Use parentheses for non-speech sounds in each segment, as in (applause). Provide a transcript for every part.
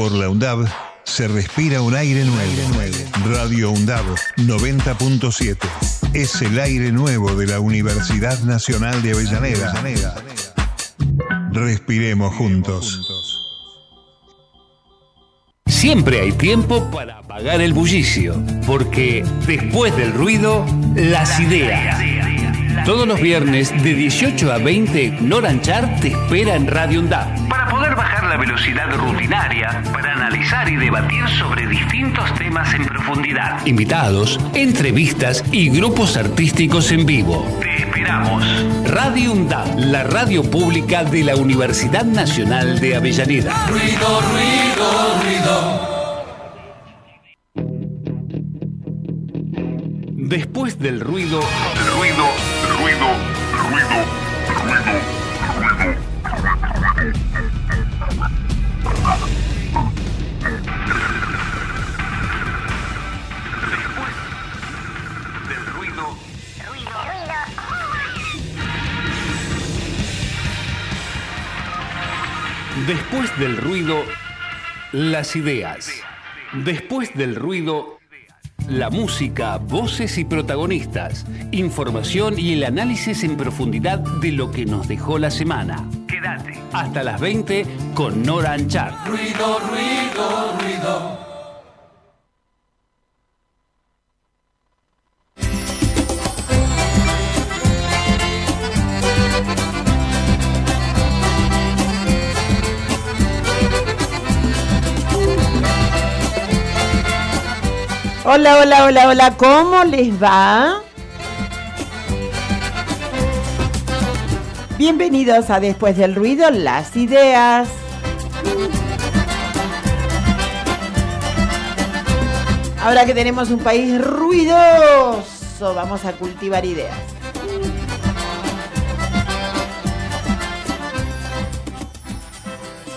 Por la UNDAB se respira un aire nuevo. Radio UNDAB 90.7 es el aire nuevo de la Universidad Nacional de Avellaneda. Respiremos juntos. Siempre hay tiempo para apagar el bullicio, porque después del ruido, las ideas. Todos los viernes de 18 a 20, Noranchar te espera en Radio UNDAB. Velocidad rutinaria, para analizar y debatir sobre distintos temas en profundidad. Invitados, entrevistas y grupos artísticos en vivo. Te esperamos. Radio UNDAB, la radio pública de la Universidad Nacional de Avellaneda. Ruido, ruido, ruido. Después del ruido, ruido, ruido, ruido, después del ruido, las ideas. Después del ruido, la música, voces y protagonistas, información y el análisis en profundidad de lo que nos dejó la semana. Quédate hasta las 20 con Nora Anchar. Ruido, ruido, ruido. Hola, hola, hola, hola, ¿cómo les va? Bienvenidos a Después del Ruido, las ideas. Ahora que tenemos un país ruidoso, vamos a cultivar ideas.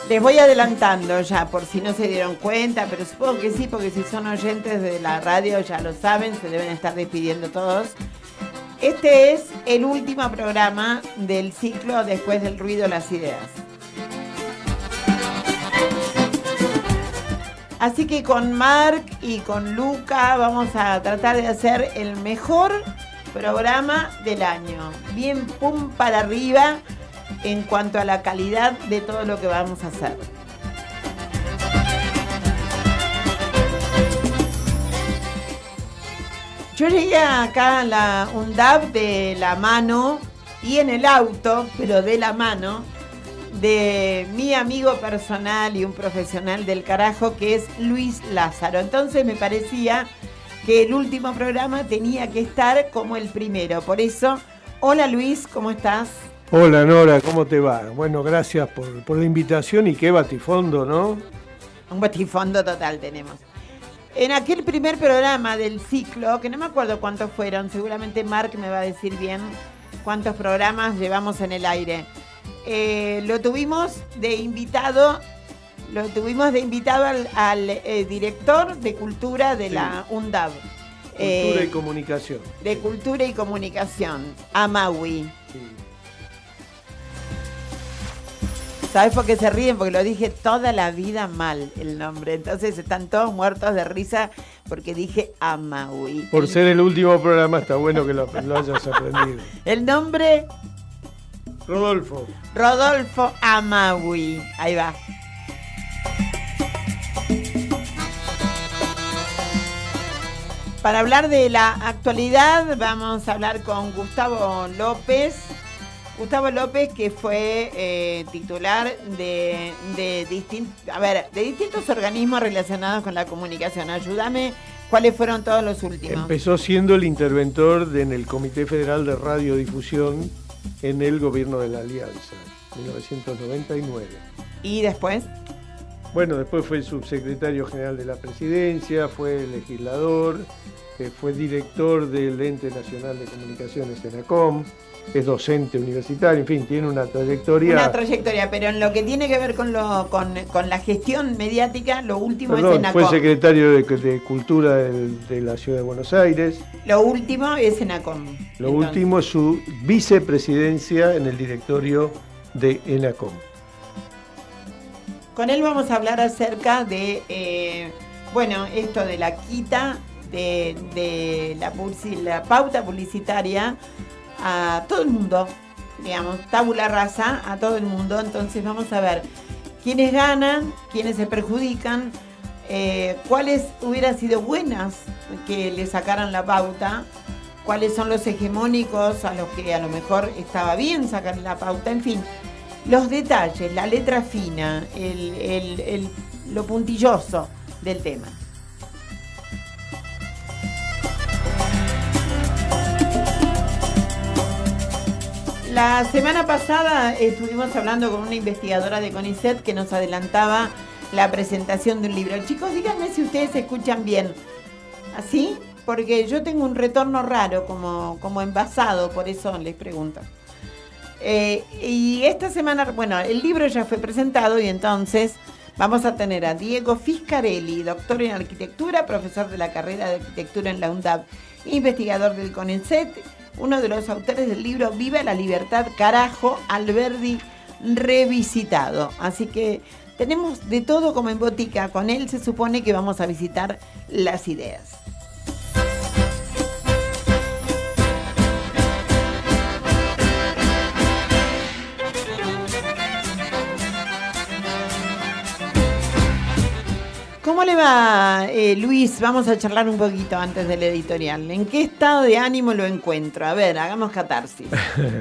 Les voy adelantando ya, por si no se dieron cuenta, pero supongo que sí, porque si son oyentes de la radio ya lo saben, se deben estar despidiendo todos. Este es el último programa del ciclo Después del ruido, las ideas. Así que con Mark y con Luca vamos a tratar de hacer el mejor programa del año. Bien pum para arriba en cuanto a la calidad de todo lo que vamos a hacer. Yo llegué acá a la UNDAB de la mano y en el auto, pero de la mano, de mi amigo personal y un profesional del carajo que es Luis Lázaro. Entonces me parecía que el último programa tenía que estar como el primero. Por eso, hola Luis, ¿cómo estás? Hola Nora, ¿cómo te va? Bueno, gracias por, por la invitación y qué batifondo, ¿no? Un batifondo total tenemos. En aquel primer programa del ciclo, que no me acuerdo cuántos fueron, seguramente Mark me va a decir bien cuántos programas llevamos en el aire. Eh, lo tuvimos de invitado, lo tuvimos de invitado al, al, eh, director de cultura de Sí. la UNDAB. Cultura Eh, y comunicación. de cultura y comunicación, Amawi. Sí. ¿Sabes por qué se ríen? Porque lo dije toda la vida mal el nombre. Entonces están todos muertos de risa porque dije Amawi. Por ser el último programa está bueno que lo, lo hayas aprendido. (laughs) El nombre Rodolfo, Rodolfo Amawi. Ahí va. Para hablar de la actualidad vamos a hablar con Gustavo López. Gustavo López que fue eh, titular de, de, distin- a ver, de distintos organismos relacionados con la comunicación. Ayúdame, ¿cuáles fueron todos los últimos? empezó siendo el interventor de- en el Comité Federal de Radiodifusión en el gobierno de la Alianza, 1999. Y después, Bueno, después fue subsecretario general de la presidencia, fue legislador, eh, fue director del Ente Nacional de Comunicaciones, ENACOM, es docente universitario, en fin, tiene una trayectoria. una trayectoria, pero en lo que tiene que ver con, lo, con, con la gestión mediática, lo último es Enacom. fue secretario de, de Cultura de la Ciudad de Buenos Aires. Lo último es Enacom. Lo Entonces, último es su vicepresidencia en el directorio de ENACOM. Con él vamos a hablar acerca de, eh, bueno, esto de la quita de, de la pauta publicitaria a todo el mundo, digamos, tabula rasa a todo el mundo. Entonces vamos a ver quiénes ganan, quiénes se perjudican, eh, cuáles hubieran sido buenas que le sacaran la pauta, cuáles son los hegemónicos a los que a lo mejor estaba bien sacar la pauta, en fin, los detalles, la letra fina, el- el- el- lo puntilloso del tema. La semana pasada estuvimos hablando con una investigadora de CONICET que nos adelantaba la presentación de un libro. Chicos, díganme si ustedes escuchan bien. ¿Así? Porque yo tengo un retorno raro, como, como envasado, por eso les pregunto. Eh, y esta semana, bueno, el libro ya fue presentado y entonces vamos a tener a Diego Fiscarelli, doctor en arquitectura, profesor de la carrera de arquitectura en la UNDAP, investigador del CONICET, uno de los autores del libro Viva la Libertad, carajo, Alberdi revisitado. Así que tenemos de todo como en botica. Con él se supone que vamos a visitar las ideas. ¿Cómo le va, eh, Luis? Vamos a charlar un poquito antes del editorial. ¿En qué estado de ánimo lo encuentro? A ver, hagamos catarsis.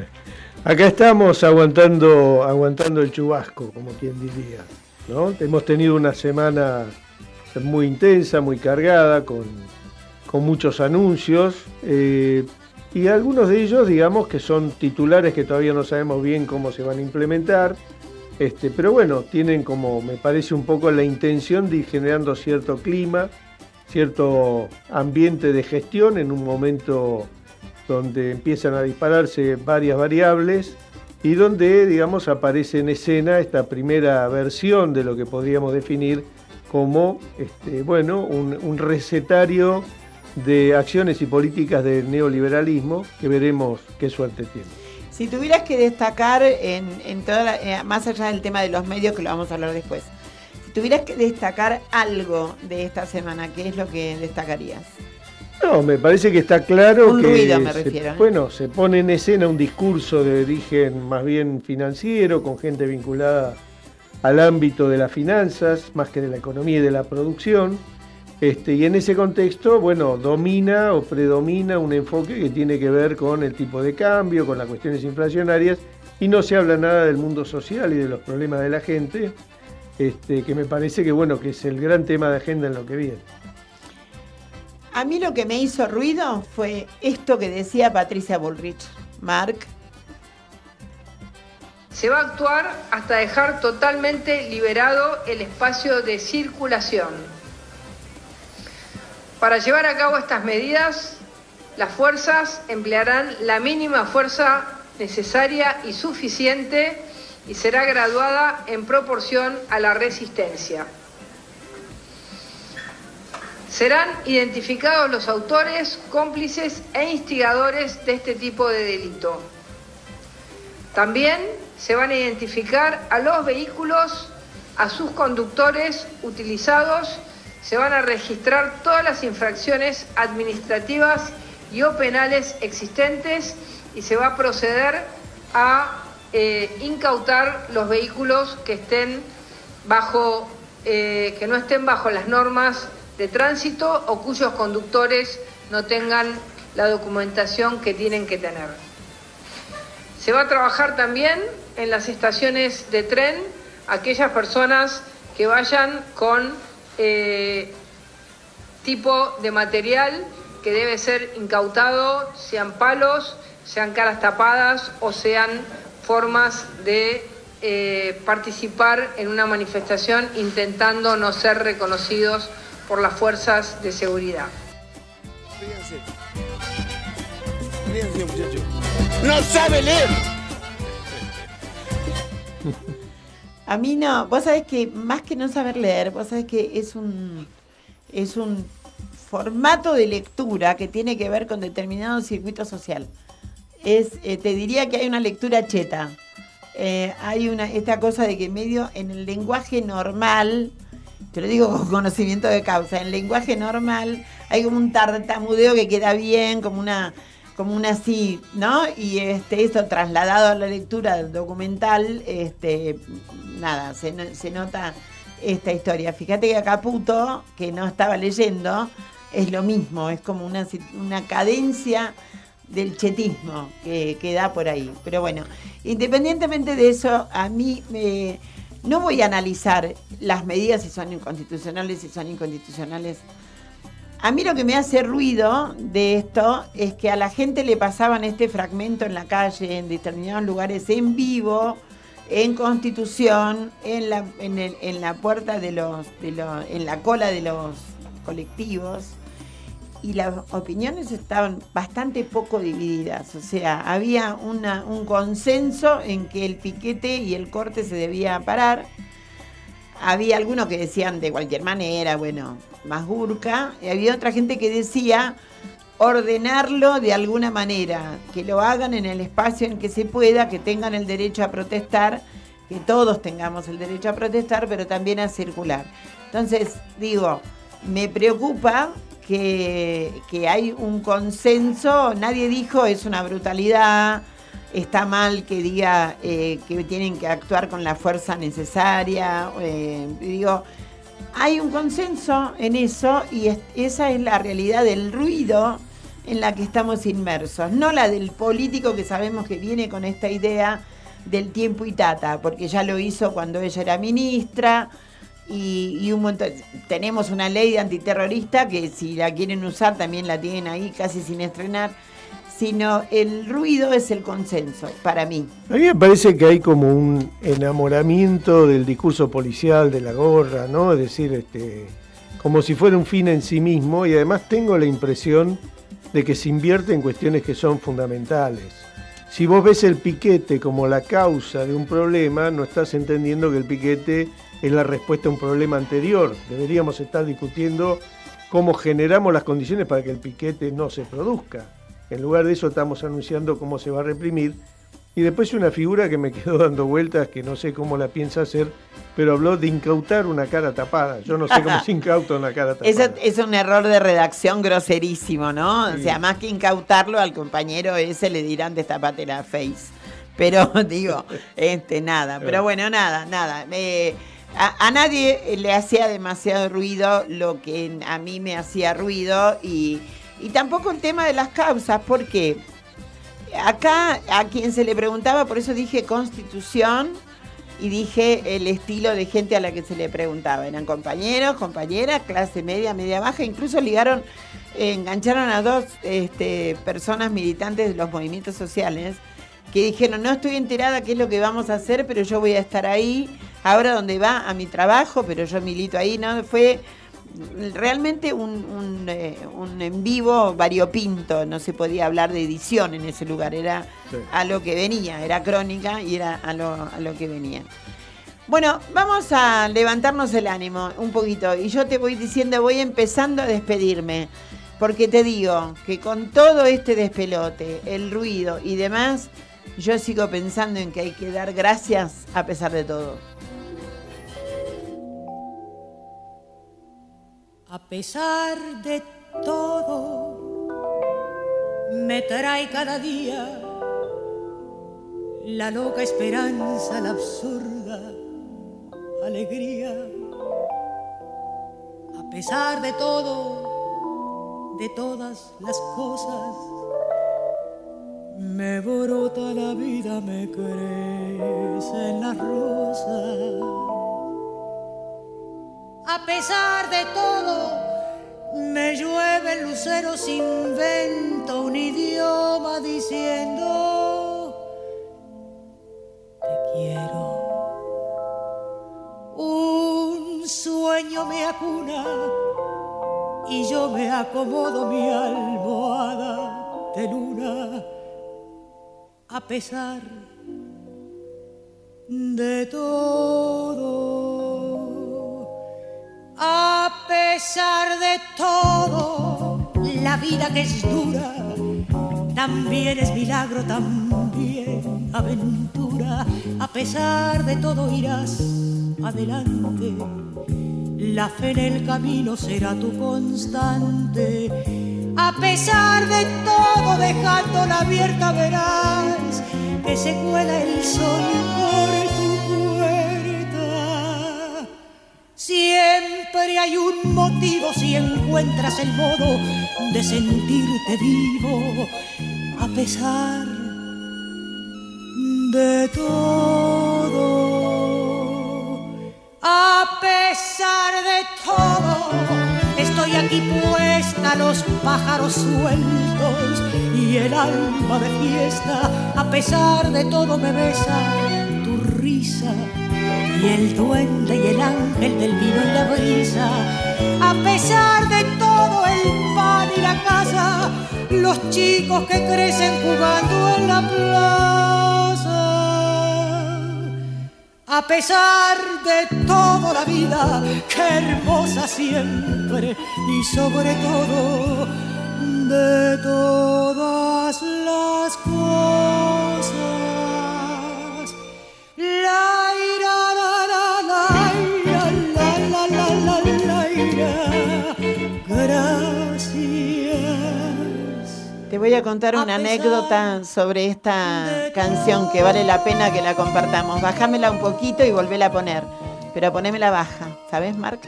(laughs) Acá estamos aguantando, aguantando el chubasco, como quien diría. ¿no? Hemos tenido una semana muy intensa, muy cargada, con, con muchos anuncios. eh, y algunos de ellos, digamos, que son titulares que todavía no sabemos bien cómo se van a implementar. Este, pero bueno, tienen como, me parece un poco la intención de ir generando cierto clima, cierto ambiente de gestión en un momento donde empiezan a dispararse varias variables y donde, digamos, aparece en escena esta primera versión de lo que podríamos definir como, este, bueno, un, un recetario de acciones y políticas del neoliberalismo que veremos qué suerte tiene. Si tuvieras que destacar en, en toda la- eh, más allá del tema de los medios, que lo vamos a hablar después, si tuvieras que destacar algo de esta semana, ¿qué es lo que destacarías? No, me parece que está claro Un que ruido, me se- refiero, ¿eh? bueno, se pone en escena un discurso de origen más bien financiero, con gente vinculada al ámbito de las finanzas, más que de la economía y de la producción. Este, y en ese contexto, bueno, domina o predomina un enfoque que tiene que ver con el tipo de cambio, con las cuestiones inflacionarias, y no se habla nada del mundo social y de los problemas de la gente, este, que me parece que bueno, que es el gran tema de agenda en lo que viene. A mí lo que me hizo ruido fue esto que decía Patricia Bullrich. Mark, Se va a actuar hasta dejar totalmente liberado el espacio de circulación. Para llevar a cabo estas medidas, las fuerzas emplearán la mínima fuerza necesaria y suficiente y será graduada en proporción a la resistencia. Serán identificados los autores, cómplices e instigadores de este tipo de delito. También se van a identificar a los vehículos, a sus conductores utilizados, se van a registrar todas las infracciones administrativas y o penales existentes y se va a proceder a eh, incautar los vehículos que estén bajo, eh, que no estén bajo las normas de tránsito o cuyos conductores no tengan la documentación que tienen que tener. Se va a trabajar también en las estaciones de tren aquellas personas que vayan con eh, tipo de material que debe ser incautado, sean palos, sean caras tapadas o sean formas de eh, participar en una manifestación intentando no ser reconocidos por las fuerzas de seguridad. No sabe leer. (laughs) a mí no, vos sabés que más que no saber leer, vos sabés que es un, es un formato de lectura que tiene que ver con determinado circuito social. Es, eh, te diría que hay una lectura cheta. eh, hay una esta cosa de que medio en el lenguaje normal, te lo digo con conocimiento de causa, en el lenguaje normal hay como un tartamudeo que queda bien, como una como una así, ¿no? Y este esto trasladado a la lectura documental, este nada, se, se nota esta historia. Fíjate que Caputo, que no estaba leyendo, es lo mismo, es como una, una cadencia del chetismo que, que, da por ahí. Pero bueno, independientemente de eso, a mí me, no voy a analizar las medidas si son inconstitucionales, si son inconstitucionales. A mí lo que me hace ruido de esto es que a la gente le pasaban este fragmento en la calle, en determinados lugares, en vivo, en Constitución, en la, puerta de los, en la cola de los colectivos y las opiniones estaban bastante poco divididas. O sea, había un consenso en que el piquete y el corte se debía parar. Había algunos que decían de cualquier manera, bueno, más burca. Y había otra gente que decía ordenarlo de alguna manera, que lo hagan en el espacio en que se pueda, que tengan el derecho a protestar, que todos tengamos el derecho a protestar, pero también a circular. Entonces, digo, me preocupa que, hay un consenso, nadie dijo es una brutalidad, está mal que diga eh, que tienen que actuar con la fuerza necesaria, eh, digo, hay un consenso en eso y esa es la realidad del ruido en la que estamos inmersos, no la del político que sabemos que viene con esta idea del tiempo y tata, porque ya lo hizo cuando ella era ministra, y, un montón. Tenemos una ley de antiterrorista que si la quieren usar también la tienen ahí casi sin estrenar. Sino el ruido es el consenso, para mí. A mí me parece que hay como un enamoramiento del discurso policial, de la gorra, ¿no? Es decir, este, como si fuera un fin en sí mismo, y además tengo la impresión de que se invierte en cuestiones que son fundamentales. Si vos ves el piquete como la causa de un problema, no estás entendiendo que el piquete es la respuesta a un problema anterior. Deberíamos estar discutiendo cómo generamos las condiciones para que el piquete no se produzca. En lugar de eso estamos anunciando cómo se va a reprimir. Y después una figura que me quedó dando vueltas, que no sé cómo la piensa hacer, pero habló de incautar una cara tapada. Yo no sé cómo (laughs) se incauta una cara tapada. Eso es un error de redacción groserísimo, ¿no? O sea, más que incautarlo al compañero ese le dirán destapate la face. Pero (laughs) digo, este, nada. Pero bueno, nada, nada. Eh, a, nadie le hacía demasiado ruido lo que a mí me hacía ruido y, tampoco el tema de las causas, porque acá a quien se le preguntaba, por eso dije constitución y dije el estilo de gente a la que se le preguntaba. Eran compañeros, compañeras, clase media, media baja, incluso ligaron, engancharon a dos este, personas militantes de los movimientos sociales que dijeron, no estoy enterada qué es lo que vamos a hacer, pero yo voy a estar ahí ahora donde va a mi trabajo, pero yo milito ahí, ¿no? Fue realmente un, eh, en vivo variopinto, no se podía hablar de edición en ese lugar, era a lo que venía, era crónica y era a lo, a lo que venía. Bueno, vamos a levantarnos el ánimo un poquito y yo te voy diciendo, voy empezando a despedirme, porque te digo que con todo este despelote, el ruido y demás, yo sigo pensando en que hay que dar gracias a pesar de todo. A pesar de todo, me trae cada día la loca esperanza, la absurda alegría. A pesar de todo, de todas las cosas, me brota la vida, me crece en las rosas a pesar de todo, me llueve el lucero sin vento, un idioma diciendo, te quiero. Un sueño me acuna y yo me acomodo mi almohada de luna a pesar de todo. A pesar de todo, la vida que es dura también es milagro, también aventura. A pesar de todo irás adelante. La fe en el camino será tu constante. A pesar de todo, dejándola abierta, verás que se cuela el sol si encuentras el modo de sentirte vivo, a pesar de todo. A pesar de todo, estoy aquí puesta, los pájaros sueltos y el alma de fiesta. A pesar de todo me besa tu risa y el duende y el ángel del vino en la brisa. A pesar de todo el pan y la casa, los chicos que crecen jugando en la plaza. A pesar de toda la vida, que hermosa siempre y sobre todo de todas las cosas. Voy a contar una anécdota sobre esta canción que vale la pena que la compartamos. Bájamela un poquito y volvéla a poner, pero ponémela baja, ¿sabes, Marc?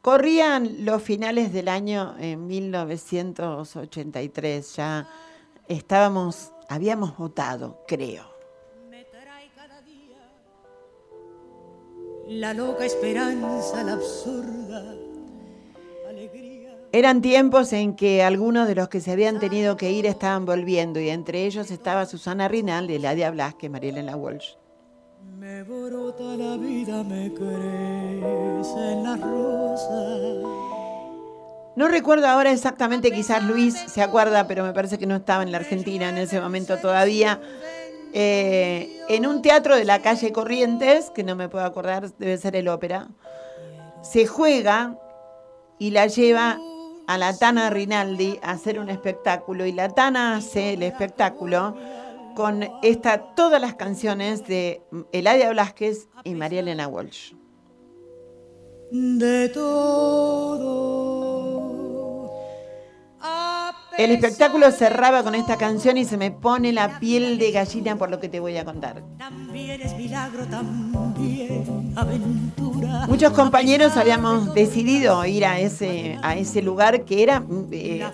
Corrían los finales del año en 1983, ya estábamos, habíamos votado, creo. Me trae cada día la loca esperanza, la absurda. Eran tiempos en que algunos de los que se habían tenido que ir estaban volviendo y entre ellos estaba Susana Rinaldi, Ladia Blasque, Marielena Walsh. Me brota la vida, me crecen las rosas. No recuerdo ahora exactamente, quizás Luis se acuerda, pero me parece que no estaba en la Argentina en ese momento todavía. Eh, en un teatro de la calle Corrientes, que no me puedo acordar, debe ser el ópera, se juega y la lleva a la Tana Rinaldi a hacer un espectáculo y la Tana hace el espectáculo con esta, todas las canciones de Eladia Blasquez y María Elena Walsh. De todo. El espectáculo cerraba con esta canción y se me pone la piel de gallina por lo que te voy a contar. También es milagro, también aventura. Muchos compañeros habíamos decidido ir a ese, a ese lugar que era eh,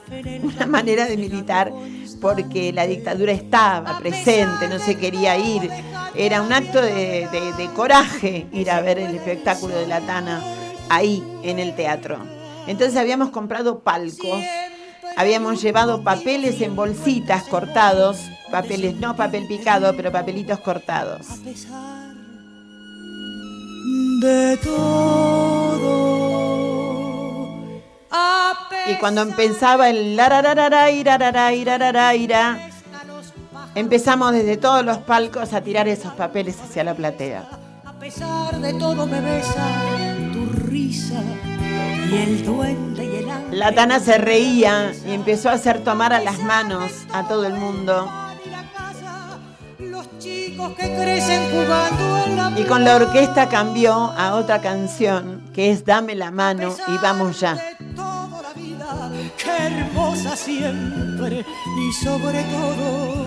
una manera de militar porque la dictadura estaba presente, no se quería ir. Era un acto de, de- de coraje ir a ver el espectáculo de la Tana ahí en el teatro. Entonces habíamos comprado palcos, habíamos llevado papeles en bolsitas cortados, papeles, no papel picado, pero papelitos cortados. A pesar de todo. A Y cuando empezaba el larararara, irarara, irarara, ira, empezamos desde todos los palcos a tirar esos papeles hacia la platea. A pesar de todo me besa tu risa y el duende y el ángel. La Tana se reía y empezó a hacer tomar a las manos a todo el mundo. y con la orquesta cambió a otra canción que es Dame la mano y vamos ya.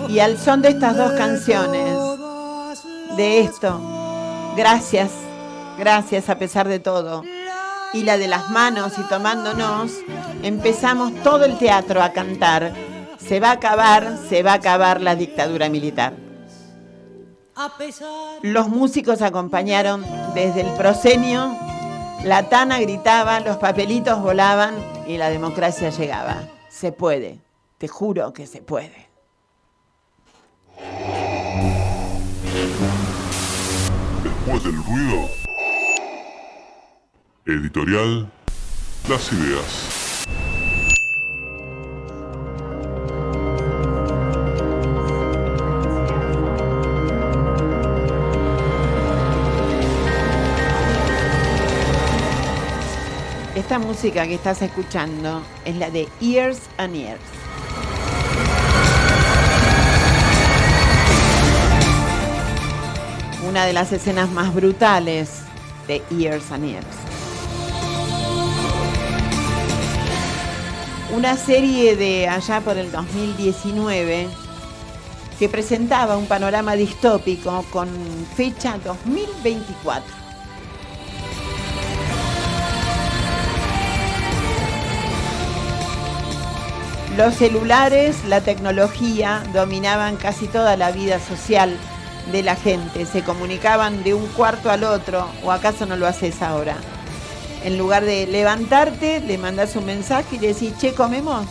y al son de estas dos canciones, de esto, gracias, gracias a pesar de todo, y la de las manos y tomándonos, empezamos todo el teatro a cantar. Se va a acabar, se va a acabar la dictadura militar. Los músicos acompañaron desde el proscenio, la tana gritaba, los papelitos volaban y la democracia llegaba. Se puede, te juro que se puede. Después del ruido. Editorial Las Ideas. Esta música que estás escuchando es la de Years and Years. Una de las escenas más brutales de Years and Years. Una serie de allá por el 2019 que presentaba un panorama distópico con fecha 2024. Los celulares, la tecnología dominaban casi toda la vida social de la gente. Se comunicaban de un cuarto al otro, o acaso no lo haces ahora. En lugar de levantarte, le mandas un mensaje y le decís, che, comemos.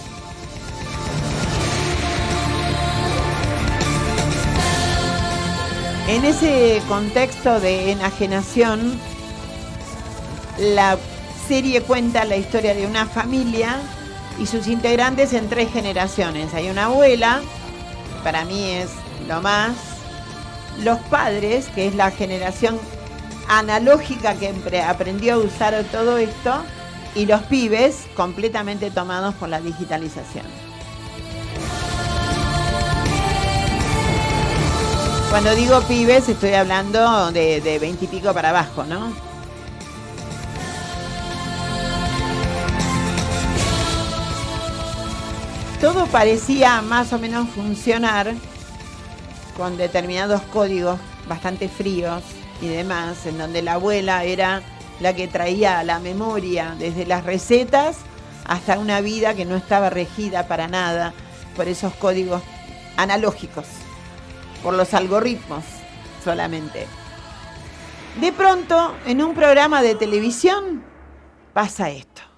En ese contexto de enajenación, la serie cuenta la historia de una familia y sus integrantes en tres generaciones. Hay una abuela, para mí es lo más, los padres, que es la generación analógica que aprendió a usar todo esto, y los pibes completamente tomados por la digitalización. Cuando digo pibes estoy hablando de veintipico para abajo, ¿no? todo parecía más o menos funcionar con determinados códigos bastante fríos y demás, en donde la abuela era la que traía la memoria desde las recetas hasta una vida que no estaba regida para nada por esos códigos analógicos, por los algoritmos solamente. De pronto, en un programa de televisión, pasa esto.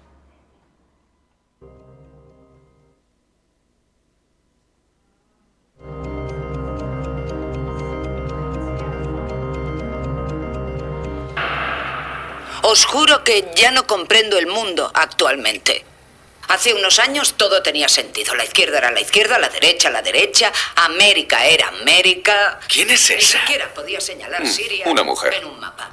Os juro que ya no comprendo el mundo actualmente. Hace unos años todo tenía sentido. La izquierda era la izquierda, la derecha la derecha, América era América. ¿Quién es esa? Ni siquiera podía señalar Mm, Siria una mujer. en un mapa.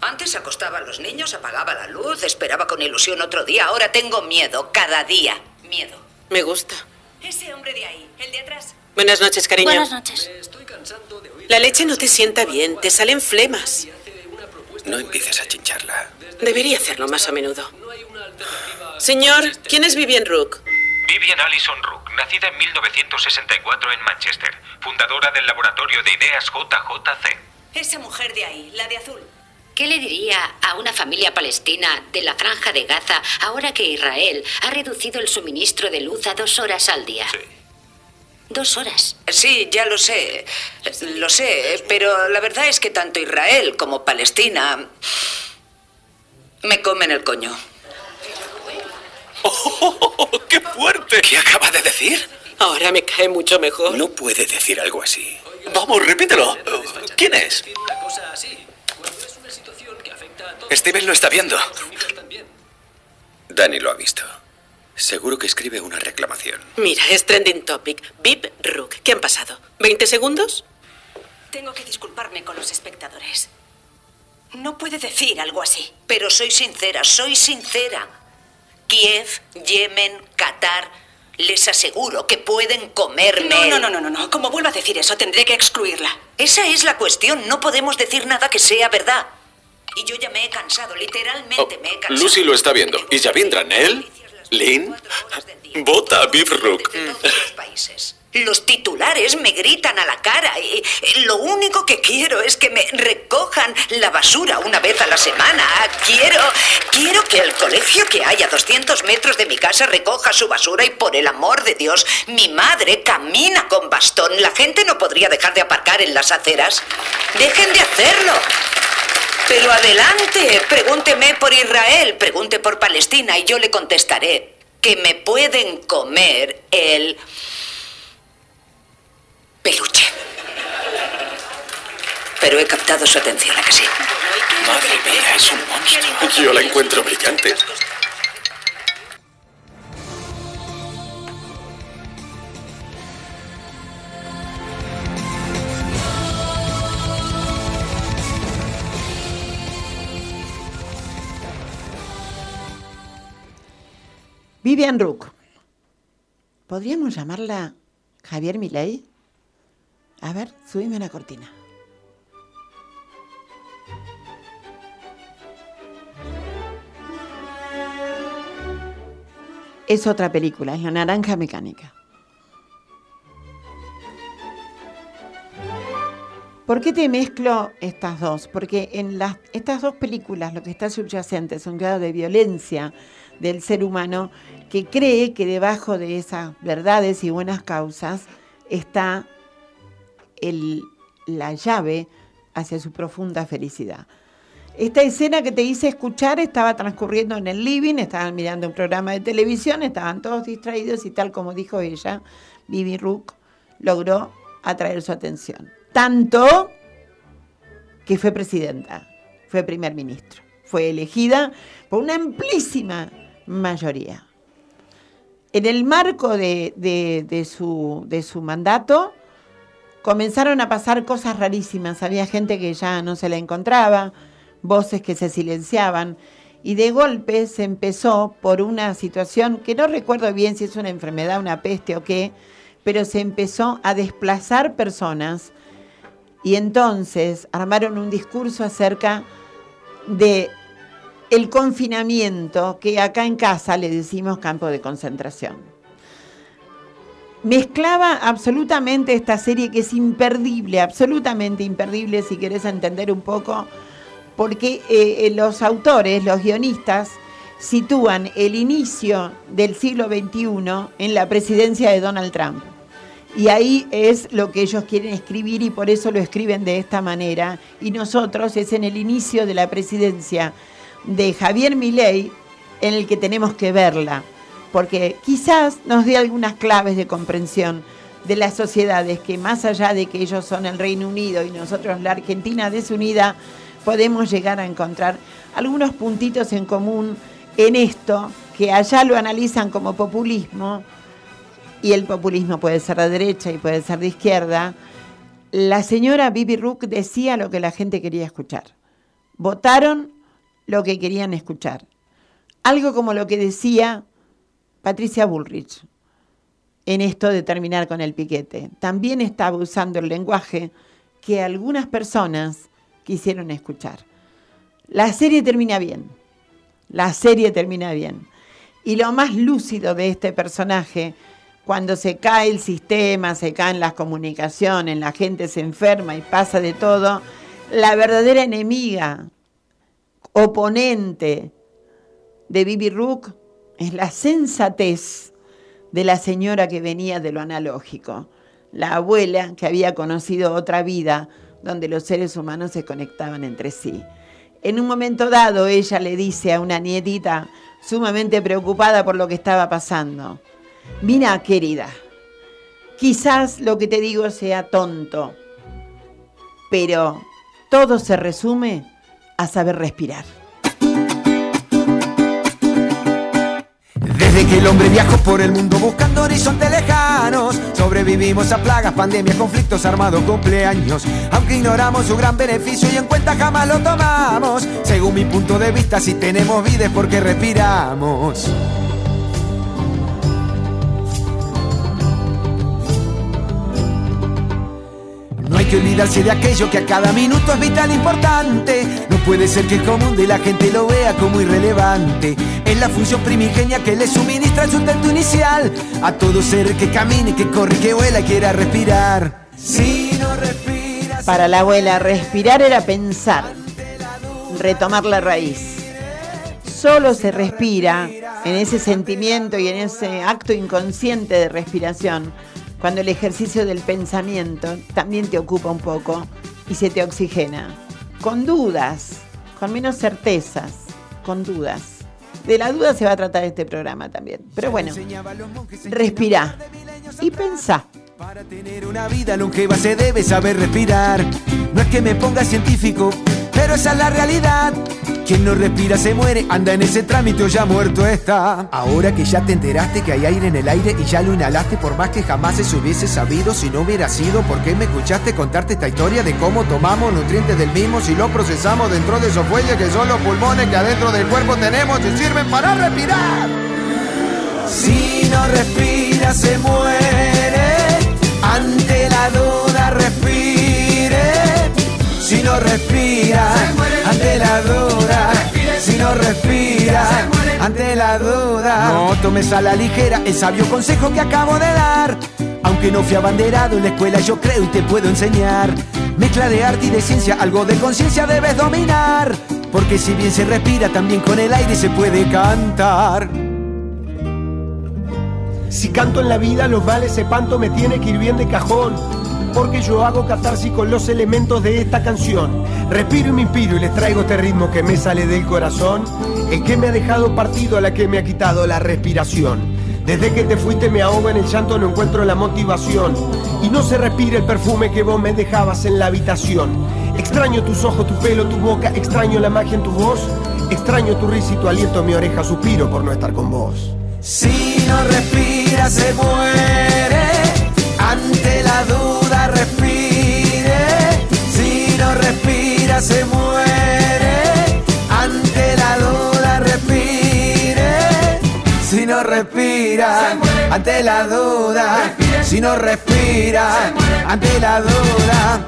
Antes acostaba a los niños, apagaba la luz, esperaba con ilusión otro día. Ahora tengo miedo, cada día. Miedo. Me gusta. Ese hombre de ahí, el de atrás. Buenas noches, cariño. Buenas noches. La leche no te sienta bien, te salen flemas. No empieces a chincharla. Debería hacerlo más a menudo. Señor, ¿quién es Vivian Rook? Vivian Allison Rook, nacida en 1964 en Manchester, fundadora del laboratorio de ideas JJC. Esa mujer de ahí, la de azul. ¿Qué le diría a una familia palestina de la franja de Gaza ahora que Israel ha reducido el suministro de luz a dos horas al día? Dos horas. Sí, ya lo sé. Lo sé, pero la verdad es que tanto Israel como Palestina me comen el coño. ¡Qué fuerte! ¿Qué acaba de decir? Ahora me cae mucho mejor. No puede decir algo así. Vamos, repítelo. ¿Quién es? Steven lo está viendo. Dani lo ha visto. Seguro que escribe una reclamación. Mira, es trending topic. Vip Rook. ¿Qué han pasado? ¿20 segundos? Tengo que disculparme con los espectadores. No puede decir algo así. Pero soy sincera, soy sincera. Kiev, Yemen, Qatar, les aseguro que pueden comerme. No, no, no, no, no. Como vuelva a decir eso, tendré que excluirla. Esa es la cuestión. No podemos decir nada que sea verdad. Y yo ya me he cansado, literalmente me he cansado. Lucy lo está viendo. ¿Y Javindra Nell? ¿Lynn? Vota a Rook. países. Los titulares me gritan a la cara y lo único que quiero es que me recojan la basura una vez a la semana. Quiero, quiero que el colegio que hay a 200 metros de mi casa recoja su basura y por el amor de Dios, mi madre camina con bastón. La gente no podría dejar de aparcar en las aceras. Dejen de hacerlo. Pero adelante, pregúnteme por Israel, pregunte por Palestina y yo le contestaré que me pueden comer el peluche. Pero he captado su atención, ¿a que sí? Madre mía, es un monstruo. Yo la encuentro brillante. Vivian Rook. ¿Podríamos llamarla Javier Milei? A ver, subime una cortina. Es otra película, es La Naranja Mecánica. ¿Por qué te mezclo estas dos? Porque en las, estas dos películas lo que está subyacente es un grado de violencia del ser humano que cree que debajo de esas verdades y buenas causas está la llave hacia su profunda felicidad. Esta escena que te hice escuchar estaba transcurriendo en el living, estaban mirando un programa de televisión, estaban todos distraídos y tal como dijo ella, Vivi Rook logró atraer su atención. Tanto que fue presidenta, fue primer ministro, fue elegida por una amplísima mayoría. En el marco de, su, su mandato comenzaron a pasar cosas rarísimas. Había gente que ya no se la encontraba, voces que se silenciaban. Y de golpe se empezó por una situación que no recuerdo bien si es una enfermedad, una peste o qué, pero se empezó a desplazar personas y entonces armaron un discurso acerca de el confinamiento, que acá en casa le decimos campo de concentración. Mezclaba absolutamente esta serie que es imperdible, absolutamente imperdible si querés entender un poco, porque eh, eh, los autores, los guionistas, sitúan el inicio del siglo XXI en la presidencia de Donald Trump. Y ahí es lo que ellos quieren escribir y por eso lo escriben de esta manera. Y nosotros es en el inicio de la presidencia de Javier Milei en el que tenemos que verla, porque quizás nos dé algunas claves de comprensión de las sociedades que más allá de que ellos son el Reino Unido y nosotros la Argentina desunida, podemos llegar a encontrar algunos puntitos en común en esto, que allá lo analizan como populismo, y el populismo puede ser de derecha y puede ser de izquierda, la señora Bibi Rook decía lo que la gente quería escuchar. Votaron lo que querían escuchar. Algo como lo que decía Patricia Bullrich en esto de terminar con el piquete. También estaba usando el lenguaje que algunas personas quisieron escuchar. La serie termina bien. La serie termina bien. Y lo más lúcido de este personaje cuando se cae el sistema, se caen las comunicaciones, la gente se enferma y pasa de todo, la verdadera enemiga, oponente de Bibi Rook es la sensatez de la señora que venía de lo analógico, la abuela que había conocido otra vida donde los seres humanos se conectaban entre sí. En un momento dado ella le dice a una nietita sumamente preocupada por lo que estaba pasando, Mira, querida, quizás lo que te digo sea tonto, pero todo se resume a saber respirar. Desde que el hombre viajó por el mundo buscando horizontes lejanos, sobrevivimos a plagas, pandemias, conflictos armados, cumpleaños. Aunque ignoramos su gran beneficio y en cuenta jamás lo tomamos. Según mi punto de vista, si tenemos vida es porque respiramos. Que olvidarse de aquello que a cada minuto es vital importante. No puede ser que el común de la gente lo vea como irrelevante. Es la función primigenia que le suministra el sustento inicial a todo ser que camine, que corre, que vuela, quiera respirar. Si no respiras. Para la abuela, respirar era pensar, retomar la raíz. Solo se respira en ese sentimiento y en ese acto inconsciente de respiración cuando el ejercicio del pensamiento también te ocupa un poco y se te oxigena. Con dudas, con menos certezas, con dudas. De la duda se va a tratar este programa también. Pero bueno, respira y pensá. Para tener una vida longeva se debe saber respirar. No es que me ponga científico, pero esa es la realidad. Quien no respira se muere, anda en ese trámite o ya muerto está. Ahora que ya te enteraste que hay aire en el aire y ya lo inhalaste, por más que jamás se hubiese sabido, si no hubiera sido, ¿por qué me escuchaste contarte esta historia de cómo tomamos nutrientes del mismo si lo procesamos dentro de esos fuelles que son los pulmones que adentro del cuerpo tenemos y sirven para respirar? Si no respira se muere, ante la duda respire. Si no respira, ante la dura, si no respira, ante la duda. No tomes a la ligera el sabio consejo que acabo de dar. Aunque no fui abanderado en la escuela, yo creo y te puedo enseñar. Mezcla de arte y de ciencia, algo de conciencia debes dominar. Porque si bien se respira, también con el aire se puede cantar. Si canto en la vida, los vales panto me tiene que ir bien de cajón. Porque yo hago catarsis con los elementos de esta canción. Respiro y me inspiro y les traigo este ritmo que me sale del corazón. El que me ha dejado partido, a la que me ha quitado la respiración. Desde que te fuiste me ahogo en el llanto, no encuentro la motivación. Y no se respira el perfume que vos me dejabas en la habitación. Extraño tus ojos, tu pelo, tu boca, extraño la magia en tu voz. Extraño tu risa y tu aliento, mi oreja suspiro por no estar con vos. Si no respira se muere, ante la duda respire. Si no respira se muere, ante la duda respire. Si no respira, ante la duda. Si no respira, ante la duda.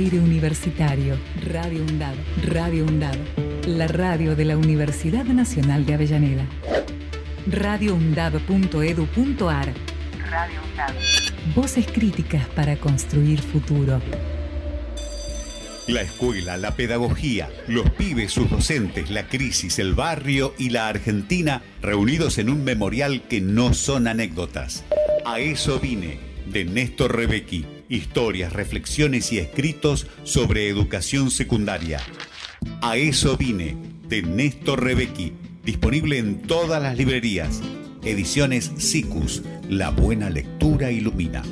Aire universitario. Radio UNDAD, Radio UNDAD, la radio de la Universidad Nacional de Avellaneda. radioundad.edu.ar Radio UNDAD. Voces críticas para construir futuro. La escuela, la pedagogía, los pibes, sus docentes, la crisis, el barrio y la Argentina reunidos en un memorial que no son anécdotas. A eso vine, de Néstor Rebecki. Historias, reflexiones y escritos sobre educación secundaria. A eso vine, de Néstor Rebecki. Disponible en todas las librerías. Ediciones SICUS. La buena lectura ilumina.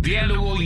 Diálogo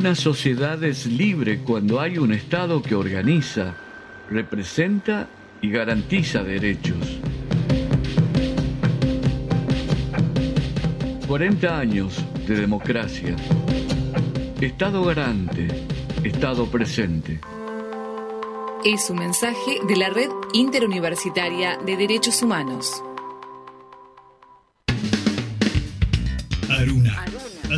Una sociedad es libre cuando hay un Estado que organiza, representa y garantiza derechos. 40 años de democracia. Estado garante, Estado presente. Es un mensaje de la Red Interuniversitaria de Derechos Humanos. Aruna,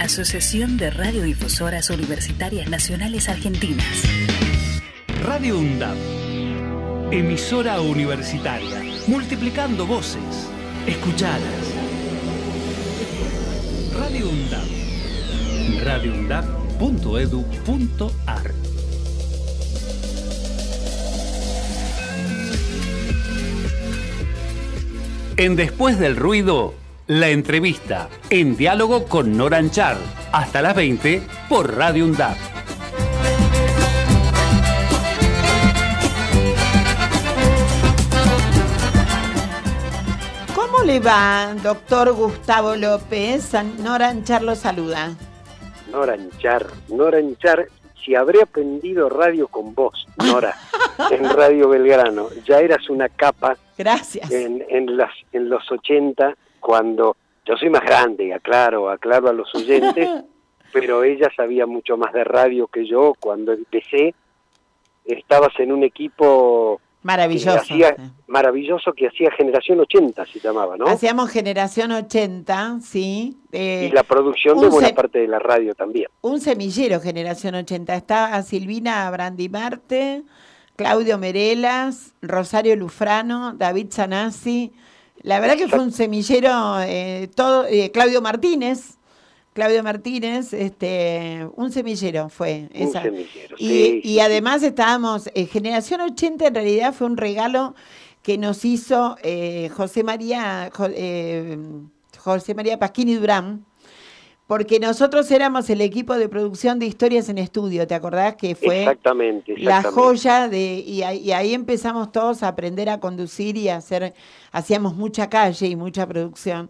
Asociación de Radiodifusoras Universitarias Nacionales Argentinas. Radio UNDAP. Emisora universitaria. Multiplicando voces. Escuchadas. Radio UNDAP. radioundap.edu.ar En Después del Ruido, la entrevista en diálogo con Noran Char. Hasta las 20 por Radio UNDAP. ¿Cómo le va, doctor Gustavo López? Noranchar lo saluda. Noranchar, Noranchar, si habré aprendido radio con vos, Nora, (laughs) en Radio Belgrano, ya eras una capa. Gracias. En, en, las, en los 80, cuando yo soy más grande, aclaro, aclaro a los oyentes, (laughs) pero ella sabía mucho más de radio que yo. Cuando empecé, estabas en un equipo Maravilloso. que hacía- maravilloso que hacía Generación 80, se llamaba, ¿no? Hacíamos Generación 80, sí. eh, y la producción de buena parte de la radio también. Un semillero Generación 80. Está Silvina Brandimarte, Claudio Merelas, Rosario Lufrano, David Sanasi. La verdad que fue un semillero, eh, todo, eh, Claudio Martínez, Claudio Martínez, este, un semillero fue Un esa. semillero, y, sí, y además estábamos, eh, Generación 80 en realidad fue un regalo que nos hizo eh, José María Jo- eh, José María Pasquini Durán, porque nosotros éramos el equipo de producción de historias en estudio, ¿te acordás? Que fue Exactamente, la exactamente. joya de y ahí, y ahí empezamos todos a aprender a conducir y a hacer, hacíamos mucha calle y mucha producción.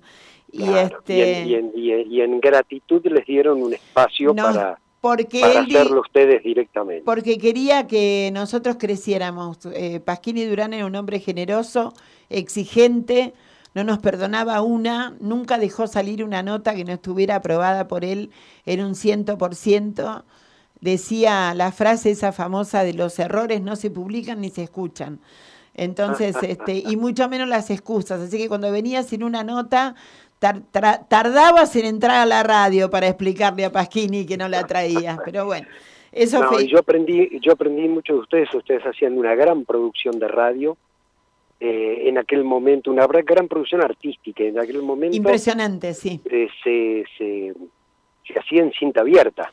Y Claro, este y, en, y en- y en- y en gratitud les dieron un espacio No, para, porque para hacerlo ustedes directamente. porque quería que nosotros creciéramos. Eh, Pasquini Durán era un hombre generoso, exigente, no nos perdonaba una, nunca dejó salir una nota que no estuviera aprobada por él en un ciento por ciento. Decía la frase esa famosa de los errores no se publican ni se escuchan. Entonces, (laughs) este, y mucho menos las excusas. Así que cuando venía sin una nota, tar- tra- tardabas en entrar a la radio para explicarle a Pasquini que no la traía. Pero bueno, eso No, fue. yo aprendí, yo aprendí mucho de ustedes, ustedes hacían una gran producción de radio, eh, en aquel momento, una gran producción artística, en aquel momento Impresionante, sí. eh, se, se, se hacía en cinta abierta.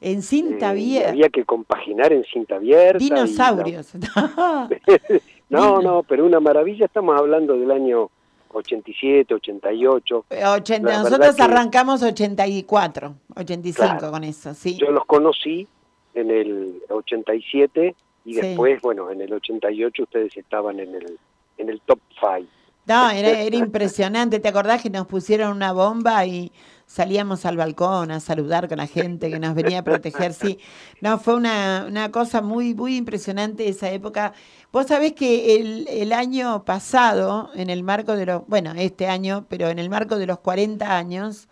En cinta Eh, abierta. Había que compaginar en cinta abierta. la- Dinosaurios. (laughs) (laughs) no, no, pero una maravilla, estamos hablando del año 87, 88. Ochenta- La nosotros verdad que arrancamos 84, 85 Claro. con eso, sí. Yo los conocí en el 87 y Sí. después, bueno, en el 88 ustedes estaban en el, en el top 5. No, era, era impresionante. ¿Te acordás que nos pusieron una bomba y salíamos al balcón a saludar con la gente que nos venía a proteger? Sí, no, fue una, una cosa muy, muy impresionante esa época. Vos sabés que el, el año pasado, en el marco de los, bueno, este año, pero en el marco de los 40 años,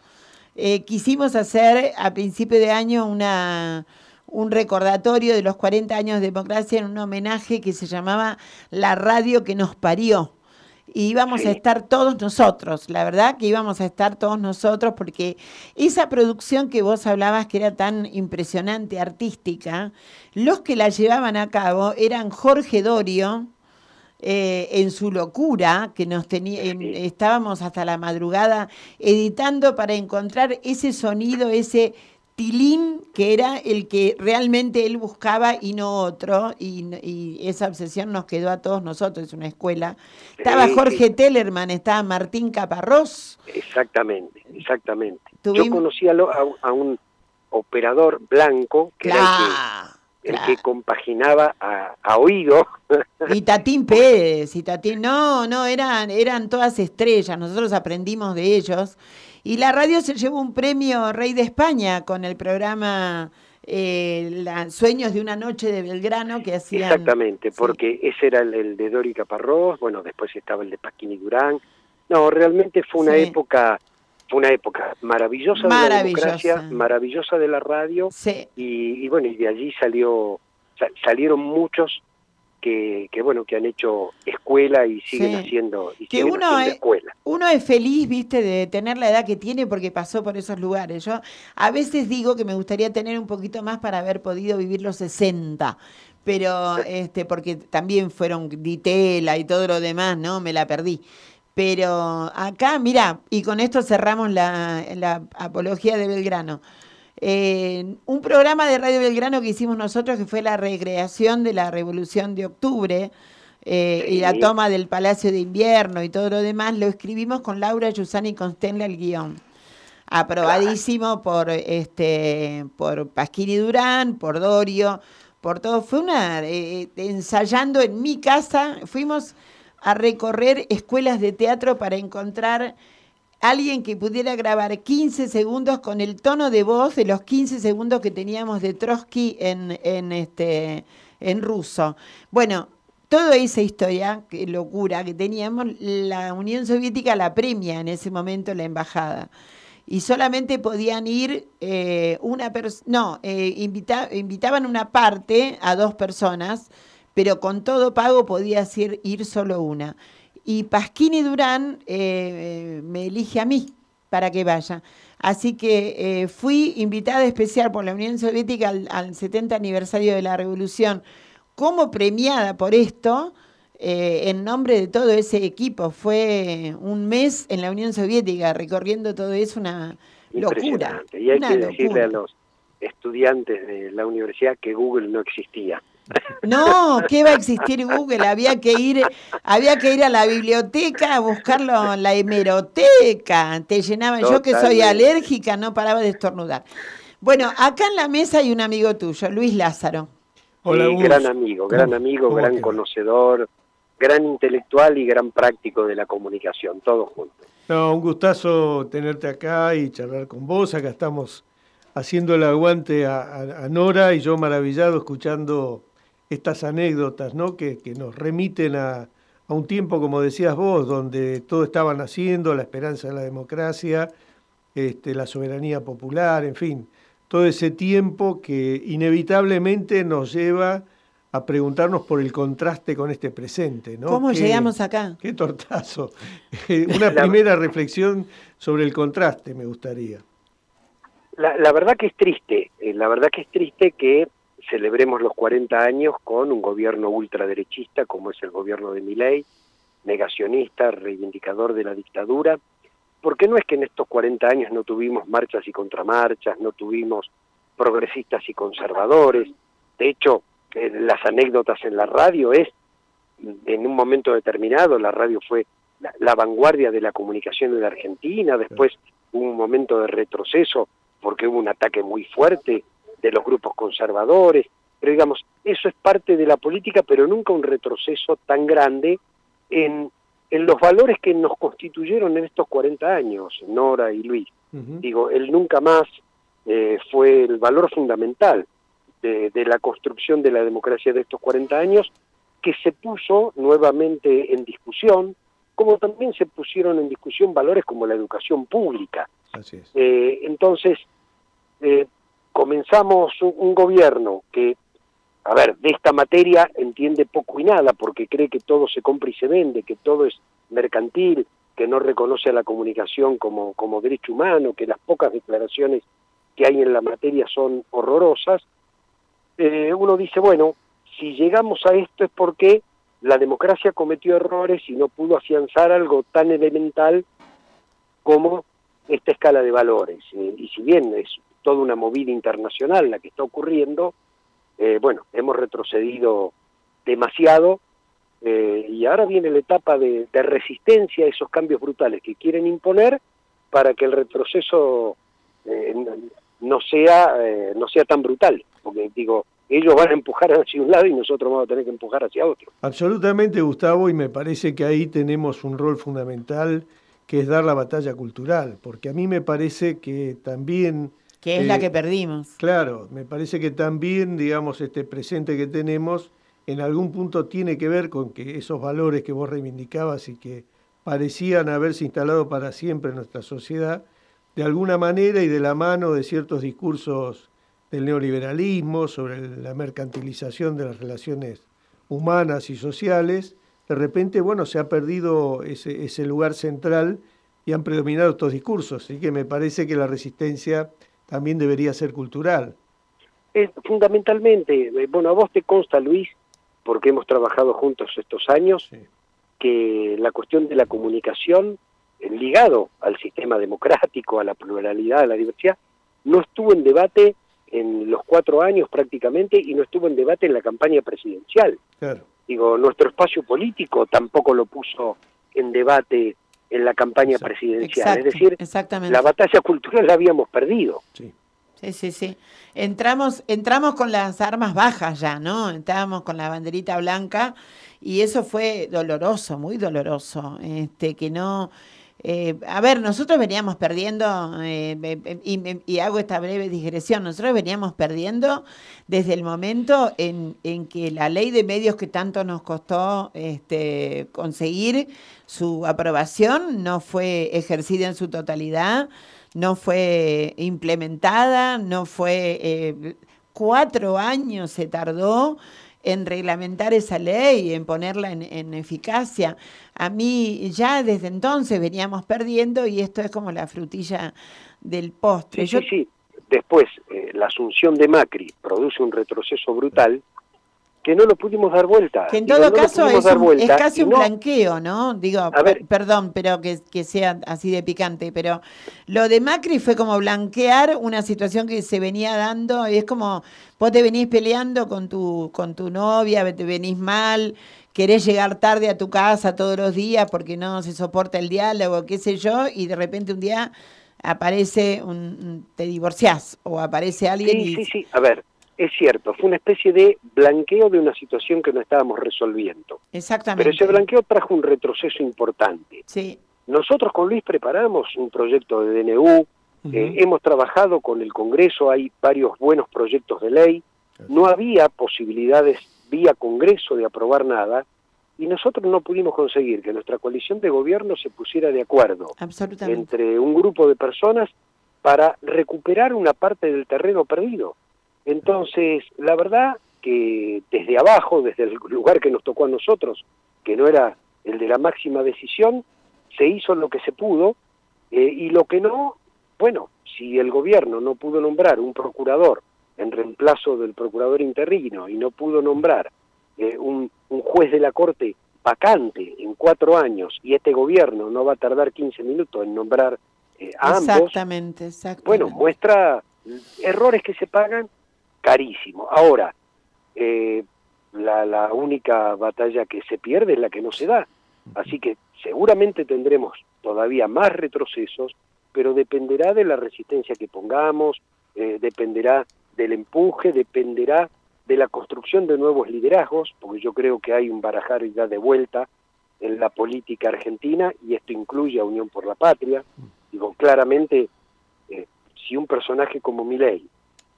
eh, quisimos hacer a principio de año una un recordatorio de los 40 años de democracia en un homenaje que se llamaba La radio que nos parió. Y íbamos a estar todos nosotros, la verdad que íbamos a estar todos nosotros porque esa producción que vos hablabas que era tan impresionante, artística, los que la llevaban a cabo eran Jorge Dorio, eh, en su locura, que nos tenía, en- estábamos hasta la madrugada editando para encontrar ese sonido, ese tilín que era el que realmente él buscaba y no otro, y, y esa obsesión nos quedó a todos nosotros, es una escuela. Estaba Jorge. Tellerman, estaba Martín Caparrós, Exactamente, exactamente. Tuvimos- Yo conocí a, lo- a un- a un operador blanco que era el que, el que compaginaba a, a oído. y Tatín Pérez, y Tatín, no, no, eran, eran todas estrellas, nosotros aprendimos de ellos. Y la radio se llevó un premio Rey de España con el programa eh, la- Sueños de una noche de Belgrano que hacían... Exactamente, porque ese era el, el de Dori Caparrós, bueno, después estaba el de Pasquini Durán. No, realmente fue una Sí. época una época maravillosa, de la Maravillosa. democracia, maravillosa de la radio y, y bueno, y de allí salió sa- salieron muchos que, que bueno, que han hecho escuela y siguen Sí. haciendo y que siguen uno haciendo es, escuela. uno es feliz, viste, de tener la edad que tiene porque pasó por esos lugares. Yo a veces digo que me gustaría tener un poquito más para haber podido vivir los 60, pero este porque también fueron Ditela y todo lo demás, ¿no? Me la perdí. Pero acá, mira, y con esto cerramos la, la apología de Belgrano. Eh, un programa de Radio Belgrano que hicimos nosotros que fue la recreación de la Revolución de Octubre eh, y la toma del Palacio de Invierno y todo lo demás, lo escribimos con Laura Yusani y Constenla el guion. Aprobadísimo por este por Pasquini Durán, por Dorio, por todo. Fue una eh, ensayando en mi casa, fuimos a recorrer escuelas de teatro para encontrar alguien que pudiera grabar 15 segundos con el tono de voz de los 15 segundos que teníamos de Trotsky en, en, este, en ruso. Bueno, toda esa historia, qué locura que teníamos, la Unión Soviética la premia en ese momento la embajada. Y solamente podían ir eh, una persona, no, eh, invita- invitaban una parte a dos personas, pero con todo pago podías ir, ir solo una. Y Pasquini Durán eh, eh, me elige a mí para que vaya. Así que eh, fui invitada especial por la Unión Soviética al, al 70 aniversario de la Revolución como premiada por esto eh, en nombre de todo ese equipo. Fue un mes en la Unión Soviética recorriendo todo eso, una Locura. Y hay una que decirle a los estudiantes de la universidad que Google no existía. No, ¿qué va a existir Google? Había que ir, había que ir a la biblioteca a buscarlo en la hemeroteca. Te llenaban. Yo que soy alérgica no paraba de estornudar. Bueno, acá en la mesa hay un amigo tuyo, Luis Lázaro. Sí, gran amigo, gran amigo, ¿Cómo gran te conocedor, gran intelectual y gran práctico de la comunicación, todo junto. No, un gustazo tenerte acá y charlar con vos. Acá estamos haciendo el aguante a, a- a Nora y yo maravillado escuchando estas anécdotas, ¿no? Que, que nos remiten a, a un tiempo, como decías vos, donde todo estaba naciendo, la esperanza de la democracia, este, la soberanía popular, en fin, todo ese tiempo que inevitablemente nos lleva a preguntarnos por el contraste con este presente, ¿no? ¿Cómo llegamos acá? Qué tortazo. (laughs) Eh, Una primera reflexión sobre el contraste me gustaría. La, la verdad que es triste, eh, la verdad que es triste que celebremos los 40 años con un gobierno ultraderechista como es el gobierno de Milei, negacionista, reivindicador de la dictadura, porque no es que en estos 40 años no tuvimos marchas y contramarchas, no tuvimos progresistas y conservadores, de hecho, eh, las anécdotas en la radio es, en un momento determinado, la radio fue la, la vanguardia de la comunicación en la Argentina, después hubo un momento de retroceso porque hubo un ataque muy fuerte de los grupos conservadores, pero digamos, eso es parte de la política, pero nunca un retroceso tan grande en, en los valores que nos constituyeron en estos 40 años, Nora y Luis. Digo, el nunca más eh, fue el valor fundamental de, de la construcción de la democracia de estos 40 años, que se puso nuevamente en discusión, como también se pusieron en discusión valores como la educación pública. Así es. Eh, entonces, eh, comenzamos un, gobierno que, a ver, de esta materia entiende poco y nada, porque cree que todo se compra y se vende, que todo es mercantil, que no reconoce a la comunicación como, como derecho humano, que las pocas declaraciones que hay en la materia son horrorosas, eh, uno dice, bueno, si llegamos a esto es porque la democracia cometió errores y no pudo afianzar algo tan elemental como esta escala de valores. Eh, y si bien es toda una movida internacional la que está ocurriendo, eh, bueno, hemos retrocedido demasiado eh, y ahora viene la etapa de, resistencia a esos cambios brutales que quieren imponer para que el retroceso eh, no, sea no sea tan brutal, porque digo, ellos van a empujar hacia un lado y nosotros vamos a tener que empujar hacia otro. Absolutamente, Gustavo, y me parece que ahí tenemos un rol fundamental que es dar la batalla cultural, porque a mí me parece que también... Que es eh, la que perdimos. Claro, me parece que también, digamos, este presente que tenemos en algún punto tiene que ver con que esos valores que vos reivindicabas y que parecían haberse instalado para siempre en nuestra sociedad, de alguna manera y de la mano de ciertos discursos del neoliberalismo sobre la mercantilización de las relaciones humanas y sociales, de repente, bueno, se ha perdido ese, ese lugar central y han predominado estos discursos. Así que me parece que la resistencia también debería ser cultural. Es fundamentalmente, eh, bueno, a vos te consta, Luis, porque hemos trabajado juntos estos años, que la cuestión de la comunicación, eh, ligado al sistema democrático, a la pluralidad, a la diversidad, no estuvo en debate en los cuatro años prácticamente y no estuvo en debate en la campaña presidencial. Claro. Digo, nuestro espacio político tampoco lo puso en debate en la campaña presidencial. Exacto, es decir, exactamente. la batalla cultural la habíamos perdido. Sí, sí, sí. Entramos, entramos con las armas bajas ya, ¿no? Entrábamos con la banderita blanca y eso fue doloroso, muy doloroso. Este, que no. Eh, a ver, nosotros veníamos perdiendo, eh, y, y hago esta breve digresión, nosotros veníamos perdiendo desde el momento en, en que la ley de medios que tanto nos costó este, conseguir su aprobación no fue ejercida en su totalidad, no fue implementada, no fue... eh, cuatro años se tardó en reglamentar esa ley, en ponerla en, en eficacia. A mí ya desde entonces veníamos perdiendo y esto es como la frutilla del postre. Sí, sí, sí. Después, eh, la asunción de Macri produce un retroceso brutal que no lo pudimos dar vuelta. Que en Digo, todo lo caso es, un- vuelta, es casi un no- blanqueo, ¿no? Digo, per- perdón, pero que, que sea así de picante, pero lo de Macri fue como blanquear una situación que se venía dando, y es como vos te venís peleando con tu, con tu novia, te venís mal, querés llegar tarde a tu casa todos los días porque no se soporta el diálogo, qué sé yo, y de repente un día aparece un, un- te divorciás o aparece alguien Sí, y sí, sí. A ver, es cierto, fue una especie de blanqueo de una situación que no estábamos resolviendo. exactamente. Pero ese blanqueo trajo un retroceso importante. Sí. Nosotros con Luis preparamos un proyecto de DNU, eh, hemos trabajado con el Congreso, hay varios buenos proyectos de ley, no había posibilidades vía Congreso de aprobar nada y nosotros no pudimos conseguir que nuestra coalición de gobierno se pusiera de acuerdo Absolutamente. entre un grupo de personas para recuperar una parte del terreno perdido. Entonces, la verdad que desde abajo, desde el lugar que nos tocó a nosotros, que no era el de la máxima decisión, se hizo lo que se pudo eh, y lo que no, bueno, si el gobierno no pudo nombrar un procurador en reemplazo del procurador interino y no pudo nombrar eh, un, un juez de la Corte vacante en cuatro años y este gobierno no va a tardar 15 minutos en nombrar eh, a ambos, exactamente. bueno, muestra errores que se pagan carísimo. Ahora, eh, la, única batalla que se pierde es la que no se da. Así que seguramente tendremos todavía más retrocesos, pero dependerá de la resistencia que pongamos, eh, dependerá del empuje, dependerá de la construcción de nuevos liderazgos, porque yo creo que hay un barajar ya de vuelta en la política argentina y esto incluye a Unión por la Patria. Digo, claramente, eh, si un personaje como Milei,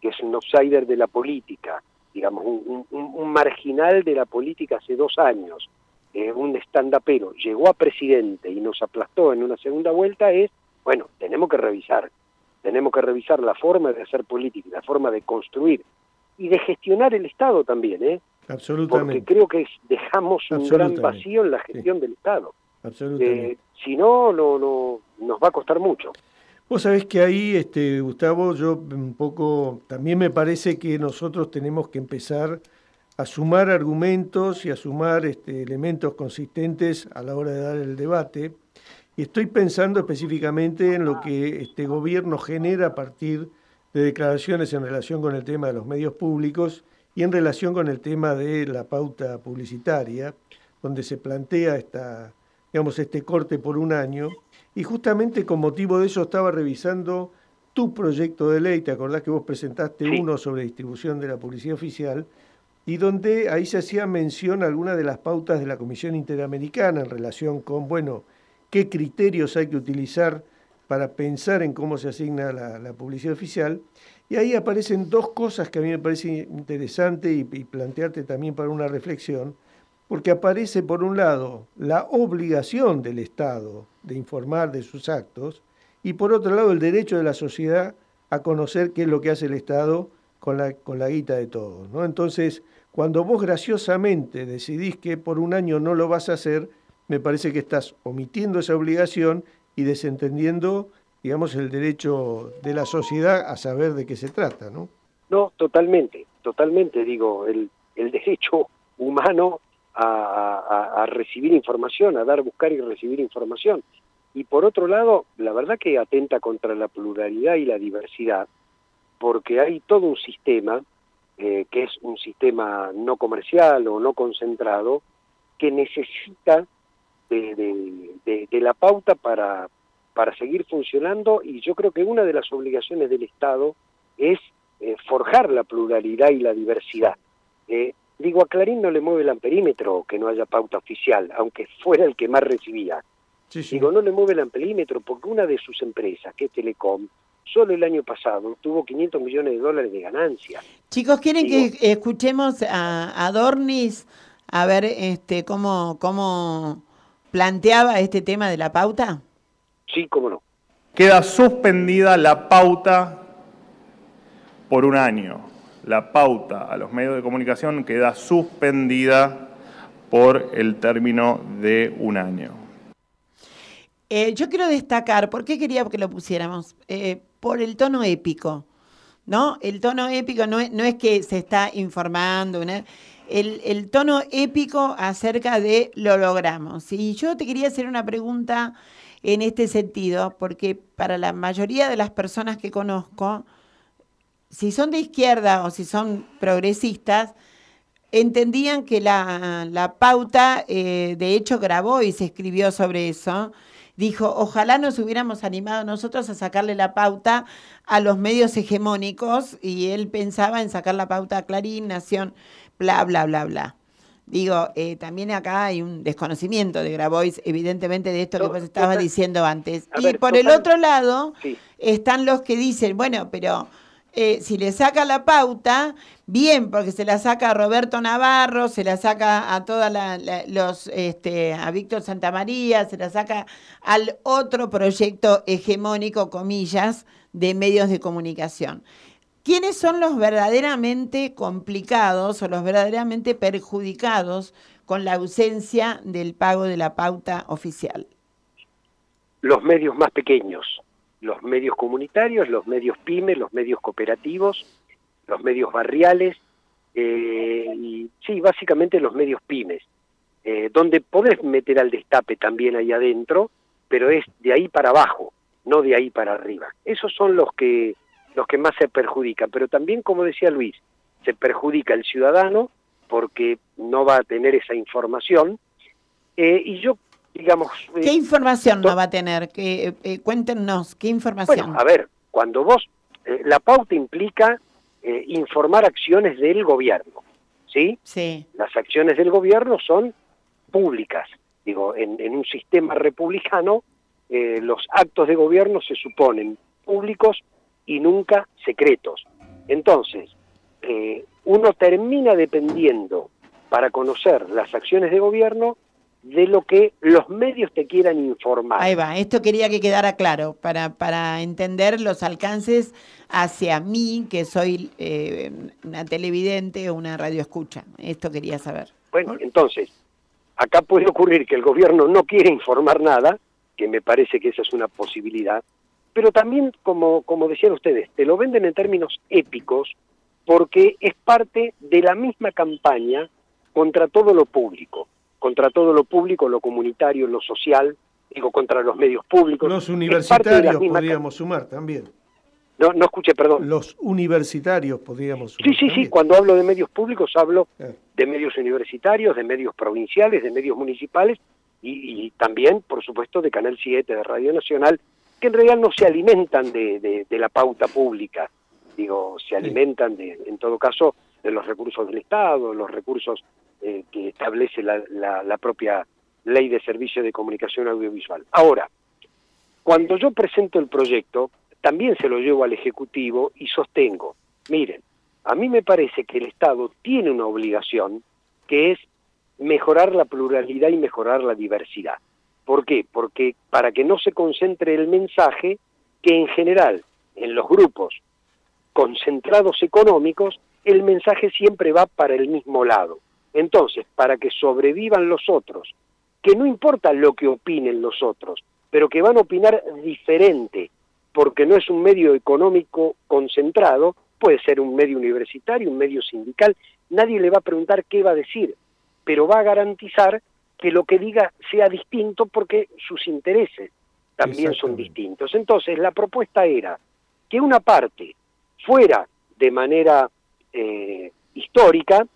que es un outsider de la política, digamos, un, un- un marginal de la política hace dos años, eh, un stand-upero, llegó a presidente y nos aplastó en una segunda vuelta, es, bueno, tenemos que revisar, tenemos que revisar la forma de hacer política, la forma de construir y de gestionar el Estado también, ¿eh? Porque Absolutamente. creo que dejamos un gran vacío en la gestión del Estado. Absolutamente. Eh, si no, no, no, nos va a costar mucho. Vos sabés que ahí, este, Gustavo, yo un poco, también me parece que nosotros tenemos que empezar a sumar argumentos y a sumar este, elementos consistentes a la hora de dar el debate. Y estoy pensando específicamente en lo que este gobierno genera a partir de declaraciones en relación con el tema de los medios públicos y en relación con el tema de la pauta publicitaria, donde se plantea esta, digamos, este corte por un año. Y justamente con motivo de eso estaba revisando tu proyecto de ley, te acordás que vos presentaste uno sobre distribución de la publicidad oficial, y donde ahí se hacía mención a algunas de las pautas de la Comisión Interamericana en relación con, bueno, qué criterios hay que utilizar para pensar en cómo se asigna la, la publicidad oficial. Y ahí aparecen dos cosas que a mí me parece interesante y, y plantearte también para una reflexión, porque aparece por un lado la obligación del Estado de informar de sus actos y por otro lado el derecho de la sociedad a conocer qué es lo que hace el Estado con la, con la guita de todos. ¿no? Entonces, cuando vos graciosamente decidís que por un año no lo vas a hacer, me parece que estás omitiendo esa obligación y desentendiendo, digamos, el derecho de la sociedad a saber de qué se trata, ¿no? No, totalmente, totalmente, digo, el, el derecho humano a, recibir información, a dar, buscar y recibir información. Y por otro lado, la verdad que atenta contra la pluralidad y la diversidad, porque hay todo un sistema, eh, que es un sistema no comercial o no concentrado, que necesita de la pauta para, para seguir funcionando y yo creo que una de las obligaciones del Estado es eh, forjar la pluralidad y la diversidad. Eh, digo, a Clarín no le mueve el amperímetro que no haya pauta oficial, aunque fuera el que más recibía. Digo, no le mueve el amperímetro porque una de sus empresas, que es Telecom, solo el año pasado tuvo 500 millones de dólares de ganancia. Chicos, ¿quieren Digo- que escuchemos a, a Dornis a ver este cómo, cómo planteaba este tema de la pauta? Sí, cómo no. Queda suspendida la pauta por un año. La pauta a los medios de comunicación queda suspendida por el término de un año. Eh, yo quiero destacar, ¿por qué quería que lo pusiéramos? Eh, por el tono épico, ¿no? El tono épico no es, que se está informando, el tono épico acerca de lo logramos. Y yo te quería hacer una pregunta en este sentido, porque para la mayoría de las personas que conozco, si son de izquierda o si son progresistas, entendían que la, la pauta, eh, de hecho grabó y se escribió sobre eso, dijo, ojalá nos hubiéramos animado nosotros a sacarle la pauta a los medios hegemónicos y él pensaba en sacar la pauta a Clarín, Nación, bla, bla, bla, bla. Digo, eh, también acá hay un desconocimiento de Grabois, evidentemente, de esto que vos estabas diciendo antes. y por el otro lado, están los que dicen, bueno, pero eh, si le saca la pauta, bien, porque se la saca a Roberto Navarro, se la saca a todas los, este, a Víctor Santamaría, se la saca al otro proyecto hegemónico, comillas, de medios de comunicación. ¿Quiénes son los verdaderamente complicados o los verdaderamente perjudicados con la ausencia del pago de la pauta oficial? Los medios más pequeños, los medios comunitarios, los medios pymes, los medios cooperativos, los medios barriales, eh, y sí, básicamente los medios pymes, eh, donde podés meter al destape también ahí adentro, pero es de ahí para abajo, no de ahí para arriba. Esos son los que los que más se perjudican, pero también, como decía Luis, se perjudica el ciudadano porque no va a tener esa información. Eh, y yo, digamos... ¿Qué eh, información no va a tener? Que, eh, cuéntenos, ¿qué información? Bueno, a ver, cuando vos... la pauta implica informar acciones del gobierno, ¿sí? Sí. Las acciones del gobierno son públicas. Digo, en, en un sistema republicano, los actos de gobierno se suponen públicos y nunca secretos. Entonces, eh, uno termina dependiendo para conocer las acciones de gobierno de lo que los medios te quieran informar. Ahí va, esto quería que quedara claro, para, para entender los alcances hacia mí, que soy eh, una televidente o una radioescucha. Esto quería saber. Bueno, entonces, acá puede ocurrir que el gobierno no quiere informar nada, que me parece que esa es una posibilidad, pero también, como, como decían ustedes, te lo venden en términos épicos porque es parte de la misma campaña contra todo lo público, contra todo lo público, lo comunitario, lo social, digo, contra los medios públicos. Los universitarios podríamos sumar también. No, no escuché, perdón. Los universitarios podríamos sumar. Sí, sí, sí, cuando hablo de medios públicos hablo de medios universitarios, de medios provinciales, de medios municipales y, y también, por supuesto, de Canal 7, de Radio Nacional que en realidad no se alimentan de, la pauta pública, digo, se alimentan de, en todo caso, de los recursos del Estado, los recursos eh, que establece la, propia ley de servicio de comunicación audiovisual. Ahora, cuando yo presento el proyecto, también se lo llevo al Ejecutivo y sostengo, miren, a mí me parece que el Estado tiene una obligación que es mejorar la pluralidad y mejorar la diversidad. ¿Por qué? Porque para que no se concentre el mensaje, que en general en los grupos concentrados económicos, el mensaje siempre va para el mismo lado. Entonces, para que sobrevivan los otros, que no importa lo que opinen los otros, pero que van a opinar diferente, porque no es un medio económico concentrado, puede ser un medio universitario, un medio sindical, nadie le va a preguntar qué va a decir, pero va a garantizar que lo que diga sea distinto porque sus intereses también son distintos. Entonces, la propuesta era que una parte fuera de manera eh, histórica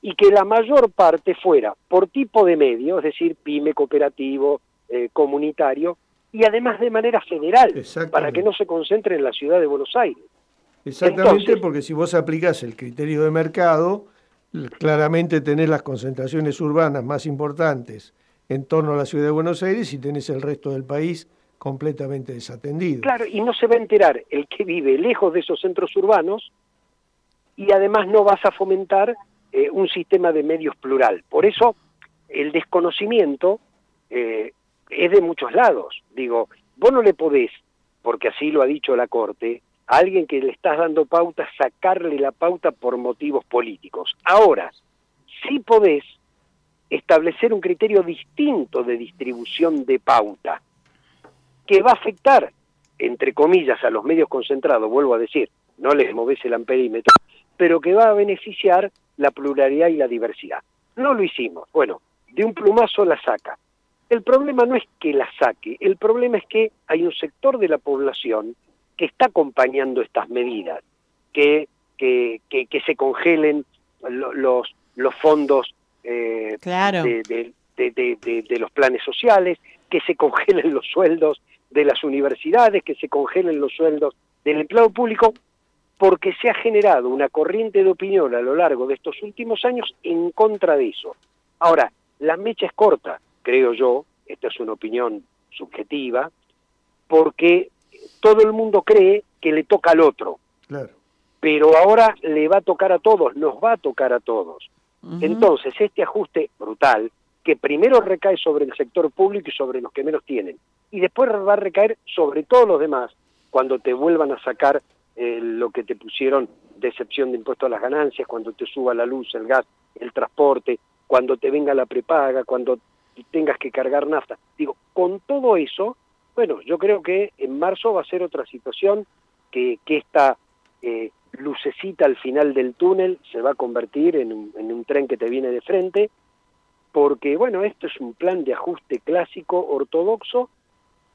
y que la mayor parte fuera por tipo de medio, es decir, pyme, cooperativo, eh, comunitario, y además de manera federal, para que no se concentre en la ciudad de Buenos Aires. Exactamente, porque si vos aplicás el criterio de mercado, claramente tenés las concentraciones urbanas más importantes en torno a la ciudad de Buenos Aires y tenés el resto del país completamente desatendido. Claro, y no se va a enterar el que vive lejos de esos centros urbanos y además no vas a fomentar eh, un sistema de medios plural. Por eso el desconocimiento eh, es de muchos lados. Digo, vos no le podés, porque así lo ha dicho la Corte, alguien que le estás dando pauta, sacarle la pauta por motivos políticos. Ahora, sí podés establecer un criterio distinto de distribución de pauta, que va a afectar, entre comillas, a los medios concentrados, vuelvo a decir, no les moves el amperímetro, pero que va a beneficiar la pluralidad y la diversidad. No lo hicimos. Bueno, de un plumazo la saca. El problema no es que la saque, el problema es que hay un sector de la población que está acompañando estas medidas, que, que, que, que se congelen lo- los, los fondos eh, Claro. de, de- de- de- de- de los planes sociales, que se congelen los sueldos de las universidades, que se congelen los sueldos del empleado público, porque se ha generado una corriente de opinión a lo largo de estos últimos años en contra de eso. Ahora, la mecha es corta, creo yo, esta es una opinión subjetiva, porque todo el mundo cree que le toca al otro, Claro. pero ahora le va a tocar a todos, nos va a tocar a todos. Entonces, este ajuste brutal, que primero recae sobre el sector público y sobre los que menos tienen, y después va a recaer sobre todos los demás, cuando te vuelvan a sacar eh, lo que te pusieron de excepción de impuesto a las ganancias, cuando te suba la luz, el gas, el transporte, cuando te venga la prepaga, cuando tengas que cargar nafta. Digo, con todo eso, bueno, yo creo que en marzo va a ser otra situación, que, que esta eh, lucecita al final del túnel se va a convertir en un, en un tren que te viene de frente, porque, bueno, esto es un plan de ajuste clásico, ortodoxo,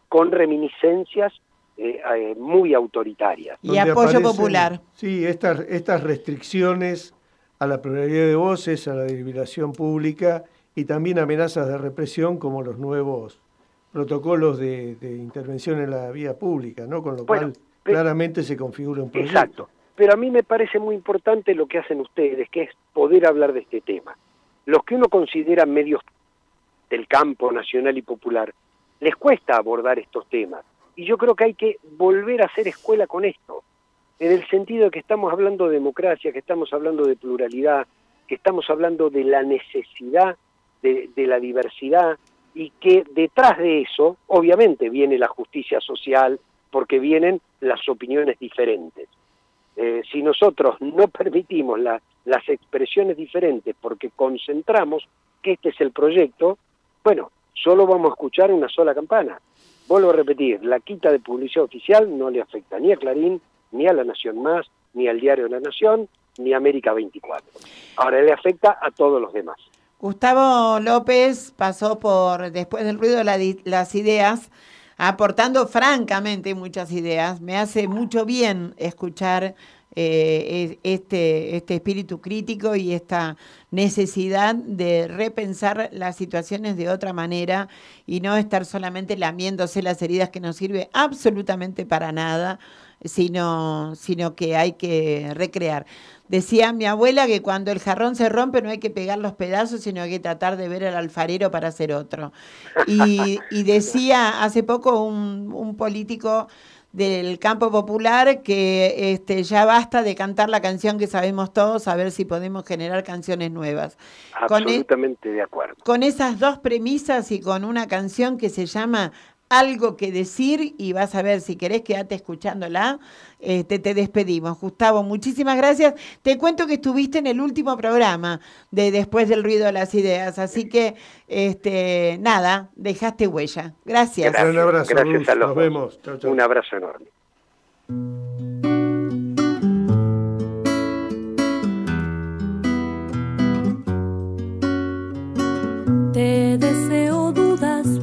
con reminiscencias eh, eh, muy autoritarias. Y apoyo aparecen, popular. Sí, estas, estas restricciones a la pluralidad de voces, a la deliberación pública y también amenazas de represión como los nuevos protocolos de, de intervención en la vía pública, ¿no? Con lo Bueno, cual claramente se configura un proyecto. Exacto. Pero a mí me parece muy importante lo que hacen ustedes, que es poder hablar de este tema. Los que uno considera medios del campo nacional y popular, les cuesta abordar estos temas. Y yo creo que hay que volver a hacer escuela con esto, en el sentido de que estamos hablando de democracia, que estamos hablando de pluralidad, que estamos hablando de la necesidad de, la diversidad y que detrás de eso, obviamente, viene la justicia social, porque vienen las opiniones diferentes. Eh, si nosotros no permitimos la- las expresiones diferentes porque concentramos que este es el proyecto, bueno, solo vamos a escuchar una sola campana. Vuelvo a repetir, la quita de publicidad oficial no le afecta ni a Clarín, ni a La Nación Más, ni al Diario La Nación, ni a América 24. Ahora le afecta a todos los demás. Gustavo López pasó por, después del ruido de las ideas, aportando francamente muchas ideas. Me hace mucho bien escuchar eh, es- este, este espíritu crítico y esta necesidad de repensar las situaciones de otra manera y no estar solamente lamiéndose las heridas que no sirve absolutamente para nada, sino, sino que hay que recrear. Decía mi abuela que cuando el jarrón se rompe no hay que pegar los pedazos, sino hay que tratar de ver al alfarero para hacer otro. Y, decía hace poco un político del campo popular que este, ya basta de cantar la canción que sabemos todos, a ver si podemos generar canciones nuevas. Con, e- Absolutamente de acuerdo. con esas dos premisas y con una canción que se llama Algo que decir y vas a ver si querés quedarte escuchándola, este, te despedimos. Gustavo, muchísimas gracias. Te cuento que estuviste en el último programa de Después del ruido de las ideas, así que este, nada, dejaste huella. Gracias. Gracias, Un abrazo, gracias Luz. a los Nos vemos. Chau, chau. Un abrazo enorme. Te deseo dudas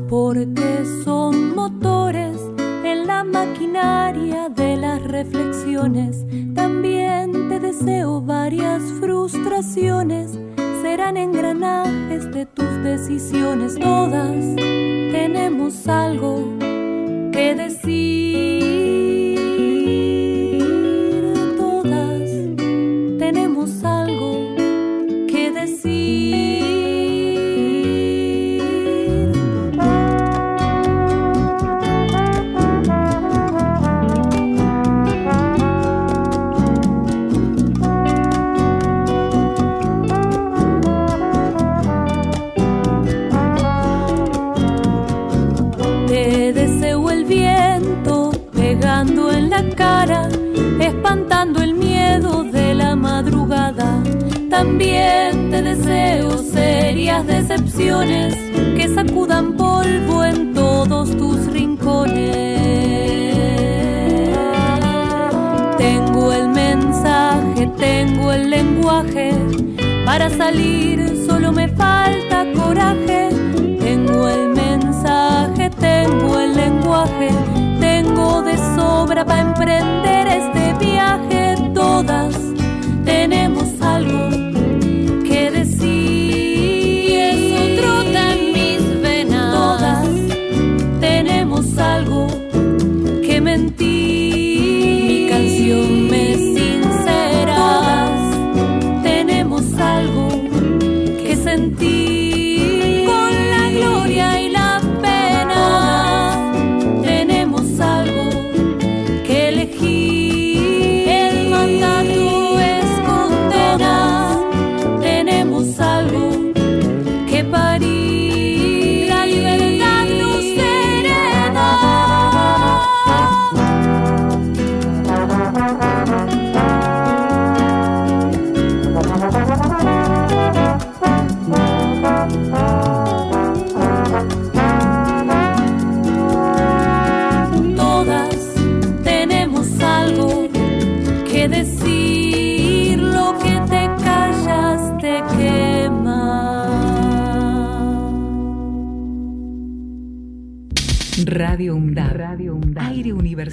porque son motores en la maquinaria de las reflexiones. También te deseo varias frustraciones, serán engranajes de tus decisiones. Todas tenemos algo que decir. Todas tenemos algo que decir. Cara, espantando el miedo de la madrugada. También te deseo serias decepciones que sacudan polvo en todos tus rincones. Tengo el mensaje, tengo el lenguaje Para salir solo me falta coraje. Tengo el mensaje, tengo el lenguaje, sobra para emprender este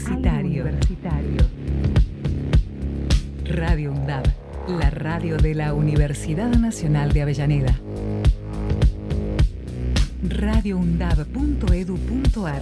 universitario. Radio UNDAB. La radio de la Universidad Nacional de Avellaneda. radioundab.edu.ar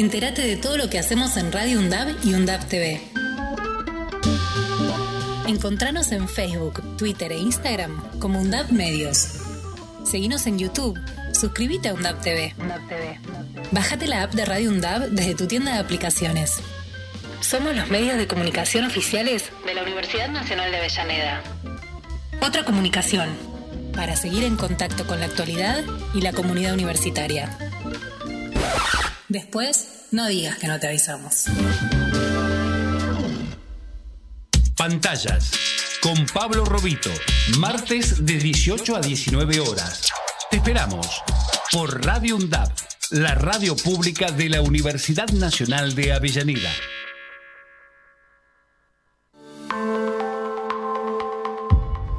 entérate de todo lo que hacemos en Radio UNDAB y UNDAB TV. Encontranos en Facebook, Twitter e Instagram como UNDAB Medios. Seguinos en YouTube. Suscríbete a UNDAB TV. Bájate la app de Radio UNDAB desde tu tienda de aplicaciones. Somos los medios de comunicación oficiales de la Universidad Nacional de Avellaneda. Otra comunicación para seguir en contacto con la actualidad y la comunidad universitaria. Después, no digas que no te avisamos. Pantallas con Pablo Robito, martes de 18 a 19 horas. Te esperamos por Radio UNDAP, la radio pública de la Universidad Nacional de Avellaneda.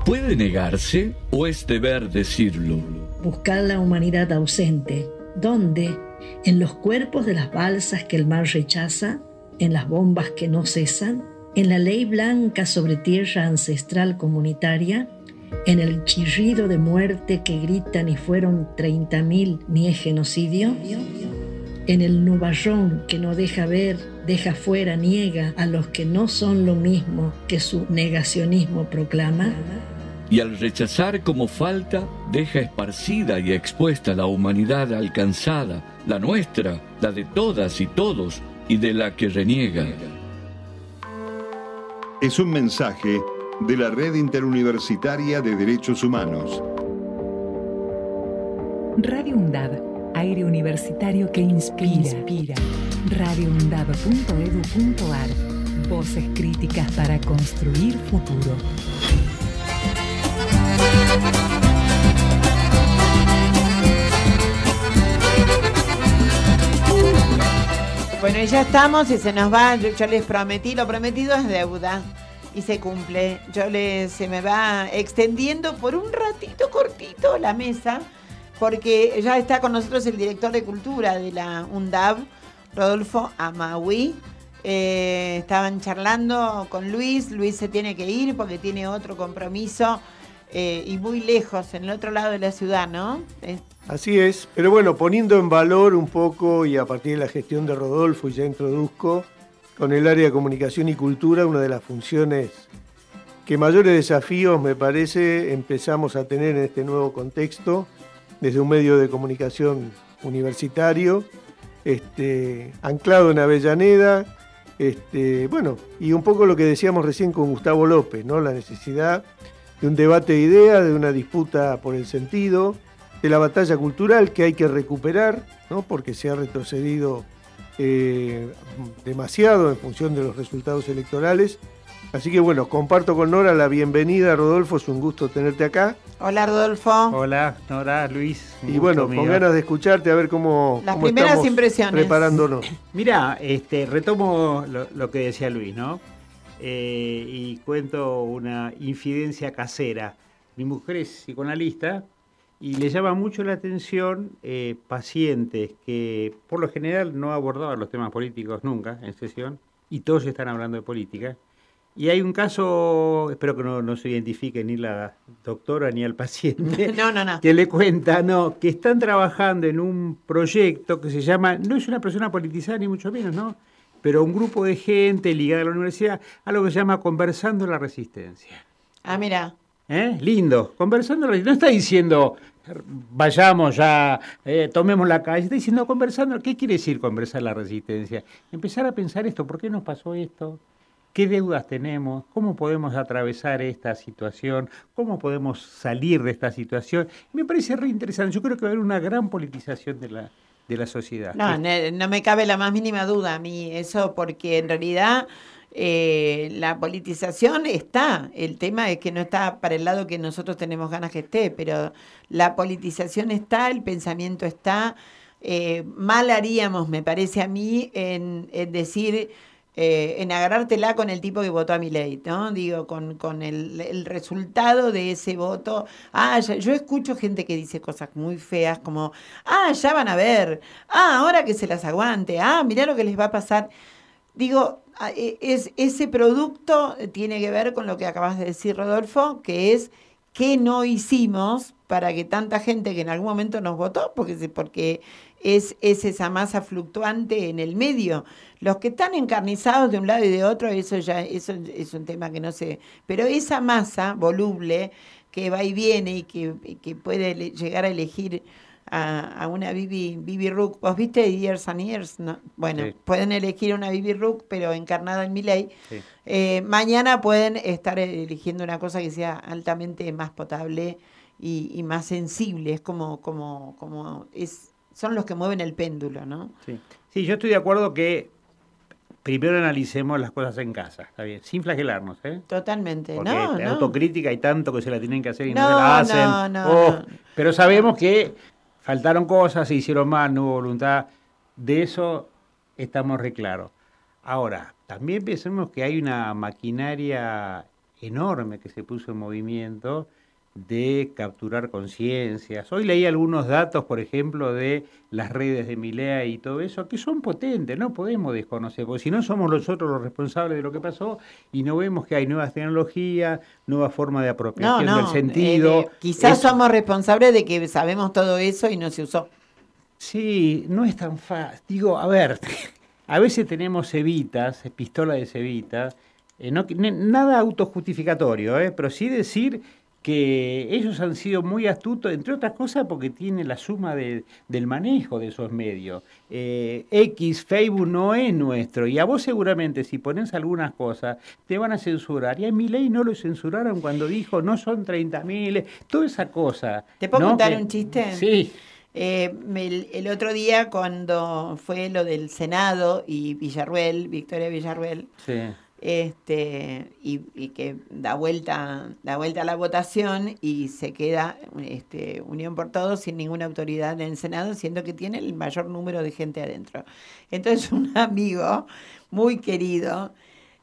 ¿Puede negarse o es deber decirlo? Buscar la humanidad ausente. ¿Dónde? En los cuerpos de las balsas que el mar rechaza, en las bombas que no cesan, en la ley blanca sobre tierra ancestral comunitaria, en el chirrido de muerte que gritan y fueron 30.000 ni es genocidio, en el nubarrón que no deja ver, deja fuera, niega a los que no son lo mismo que su negacionismo proclama. Y al rechazar como falta, deja esparcida y expuesta la humanidad alcanzada, la nuestra, la de todas y todos, y de la que reniega. Es un mensaje de la Red Interuniversitaria de Derechos Humanos. Radio UNDAB. Aire universitario que inspira. inspira. radioundab.edu.ar Voces críticas para construir futuro. Bueno, ya estamos y se nos va. Yo, les prometí, lo prometido es deuda. Y se cumple. Yo les, se me va extendiendo por un ratito cortito la mesa, porque ya está con nosotros el director de cultura de la UNDAB, Rodolfo Amaui. Eh, estaban charlando con Luis. Luis se tiene que ir porque tiene otro compromiso eh, y muy lejos, en el otro lado de la ciudad, ¿no? Así es, pero bueno, poniendo en valor un poco y a partir de la gestión de Rodolfo, y ya introduzco, con el área de comunicación y cultura, una de las funciones que mayores desafíos, me parece, empezamos a tener en este nuevo contexto, desde un medio de comunicación universitario, este, anclado en Avellaneda, este, bueno, y un poco lo que decíamos recién con Gustavo López, ¿no? La necesidad de un debate de ideas, de una disputa por el sentido, de la batalla cultural que hay que recuperar, ¿no? porque se ha retrocedido eh, demasiado en función de los resultados electorales. Así que bueno, comparto con Nora la bienvenida, Rodolfo, es un gusto tenerte acá. Hola Rodolfo. Hola Nora, Luis. Y bueno, con ganas de escucharte a ver cómo, Las cómo primeras estamos impresiones. preparándonos. Mira, este, retomo lo, lo que decía Luis, ¿no? Eh, y cuento una infidencia casera. Mi mujer es psicoanalista y le llama mucho la atención eh, pacientes que por lo general no abordaban los temas políticos nunca en sesión y todos están hablando de política. Y hay un caso, espero que no, no se identifique ni la doctora ni al paciente, (laughs) No, no, no. que le cuenta, no, que están trabajando en un proyecto que se llama, no es una persona politizada ni mucho menos, ¿no? Pero un grupo de gente ligada a la universidad, a lo que se llama Conversando la Resistencia. Ah, mira. ¿Eh? Lindo, conversando la resistencia. No está diciendo, vayamos ya, eh, tomemos la calle, está diciendo conversando. ¿Qué quiere decir conversar la resistencia? Empezar a pensar esto, ¿por qué nos pasó esto? ¿Qué deudas tenemos? ¿Cómo podemos atravesar esta situación? ¿Cómo podemos salir de esta situación? Me parece re interesante. Yo creo que va a haber una gran politización de la, de la sociedad. No, no, no me cabe la más mínima duda a mí eso, porque en realidad eh, la politización está. El tema es que no está para el lado que nosotros tenemos ganas que esté, pero la politización está, el pensamiento está. Eh, mal haríamos, me parece a mí, en, en decir eh, en agarrártela con el tipo que votó a mi ley, ¿no? Digo, con, con el, resultado de ese voto. Ah, ya- yo escucho gente que dice cosas muy feas como, ah, ya van a ver, ah, ahora que se las aguante, ah, mirá lo que les va a pasar. Digo, e- es, ese producto tiene que ver con lo que acabas de decir, Rodolfo, que es qué no hicimos para que tanta gente que en algún momento nos votó, porque, porque es, es esa masa fluctuante en el medio. Los que están encarnizados de un lado y de otro, eso ya eso es un tema que no sé. Pero esa masa voluble que va y viene y que, y que puede llegar a elegir a, a una Bibi, Bibi Rook. ¿Vos viste Years and Years? No. Bueno, Sí. pueden elegir una Bibi Rook, pero encarnada en mi ley. Sí. Eh, mañana pueden estar eligiendo una cosa que sea altamente más potable y, y más sensible. Es como, como, como es, son los que mueven el péndulo, ¿no? Sí. Sí, yo estoy de acuerdo que primero analicemos las cosas en casa, está bien, sin flagelarnos, ¿eh? Totalmente. Porque no, no. autocrítica hay tanto que se la tienen que hacer y no, No, se la hacen. no, no, Oh, no. Pero sabemos que faltaron cosas, se hicieron mal, no hubo voluntad. De eso estamos re claros. Ahora, también pensemos que hay una maquinaria enorme que se puso en movimiento de capturar conciencias. Hoy leí algunos datos, por ejemplo, de las redes de Milea y todo eso, que son potentes, no podemos desconocer, porque si no somos nosotros los responsables de lo que pasó y no vemos que hay nuevas tecnologías, nuevas formas de apropiación no. del sentido. eh, de- quizás Eso- somos responsables de que sabemos todo eso y no se usó. Sí, no es tan fácil. Digo, a ver, (laughs) a veces tenemos cebitas, pistola de cebitas, eh, no, nada autojustificatorio, eh, pero sí decir que ellos han sido muy astutos, entre otras cosas porque tienen la suma de- del manejo de esos medios. Eh, X, Facebook no es nuestro, y a vos seguramente si pones algunas cosas te van a censurar. Y a mi ley no lo censuraron cuando dijo no son 30.000, toda esa cosa. ¿Te puedo ¿no? contar Que- un chiste? Sí. Eh, el, el otro día cuando fue lo del Senado y Villarruel, Victoria Villarruel, Sí. Este, y, que da vuelta, da vuelta a la votación y se queda este, Unión por Todos sin ninguna autoridad en el Senado, siendo que tiene el mayor número de gente adentro. Entonces un amigo muy querido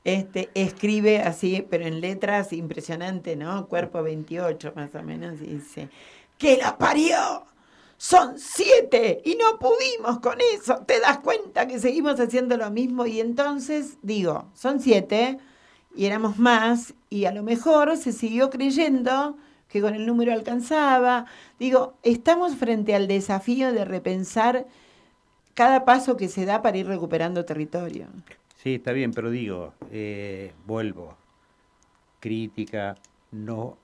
este, escribe así, pero en letras impresionante, ¿no? Cuerpo 28 más o menos, y dice, ¡que la parió! Son siete y no pudimos con eso. ¿Te das cuenta que seguimos haciendo lo mismo? Y entonces, digo, son siete y éramos más y a lo mejor se siguió creyendo que con el número alcanzaba. Digo, estamos frente al desafío de repensar cada paso que se da para ir recuperando territorio. Sí, está bien, pero digo, eh, vuelvo. Crítica, no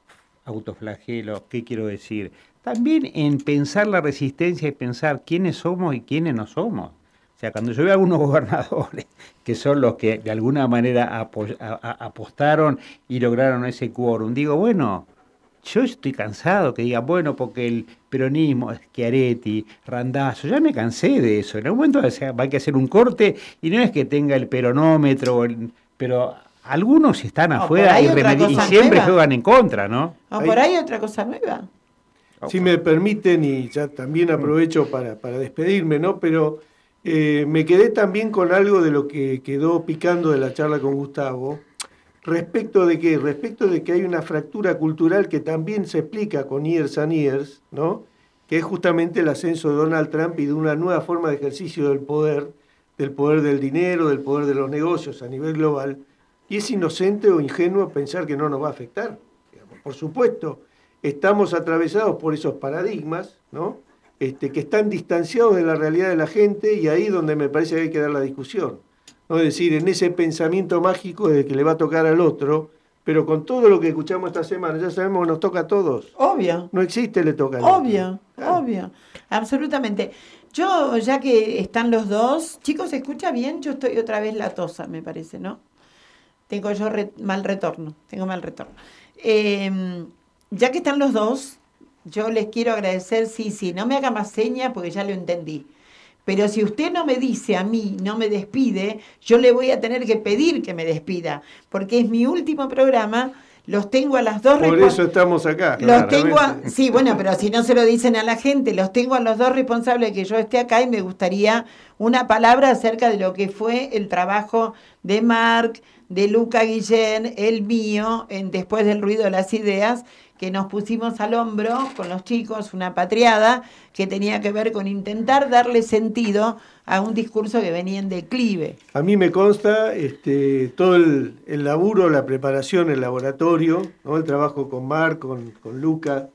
autoflagelo. ¿Qué quiero decir? También en pensar la resistencia y pensar quiénes somos y quiénes no somos. O sea, cuando yo veo a algunos (laughs) gobernadores que son los que de alguna manera apostaron y lograron ese quórum, digo, bueno, yo estoy cansado que digan, bueno, porque el peronismo, Schiaretti, Randazzo, ya me cansé de eso. En algún momento hay que hacer un corte y no es que tenga el peronómetro, pero algunos están No, afuera ahí y, y siempre nueva. juegan en contra, ¿no? ¿O por ahí otra cosa nueva? Si me permiten, y ya también aprovecho para, para despedirme, ¿no? Pero eh, me quedé también con algo de lo que quedó picando de la charla con Gustavo. Respecto de qué? Respecto de que hay una fractura cultural que también se explica con Years and Years, ¿no? Que es justamente el ascenso de Donald Trump y de una nueva forma de ejercicio del poder, del poder del dinero, del poder de los negocios a nivel global. Y es inocente o ingenuo pensar que no nos va a afectar. digamos. Por supuesto, estamos atravesados por esos paradigmas, ¿no? Este, que están distanciados de la realidad de la gente y ahí donde me parece que hay que dar la discusión. ¿no? Es decir, en ese pensamiento mágico de que le va a tocar al otro, pero con todo lo que escuchamos esta semana, ya sabemos que nos toca a todos. Obvio. No existe le toca otro. Obvio, obvio, absolutamente. Yo, ya que están los dos, chicos, ¿se escucha bien? Yo estoy otra vez latosa, me parece, ¿no? Tengo yo re- mal retorno, tengo mal retorno. Eh, ya que están los dos, yo les quiero agradecer, sí, sí, no me haga más señas porque ya lo entendí. Pero si usted no me dice a mí, no me despide, yo le voy a tener que pedir que me despida, porque es mi último programa, los tengo a las dos Por eso estamos acá. los tengo a, sí, bueno, pero si no se lo dicen a la gente, los tengo a los dos responsables de que yo esté acá y me gustaría una palabra acerca de lo que fue el trabajo de Marc, de Luca Guillén, el mío, en Después del ruido de las ideas, que nos pusimos al hombro con los chicos, una patriada que tenía que ver con intentar darle sentido a un discurso que venía en declive. A mí me consta este, todo el, el laburo, la preparación, el laboratorio, ¿no? el trabajo con Marc, con, con Luca,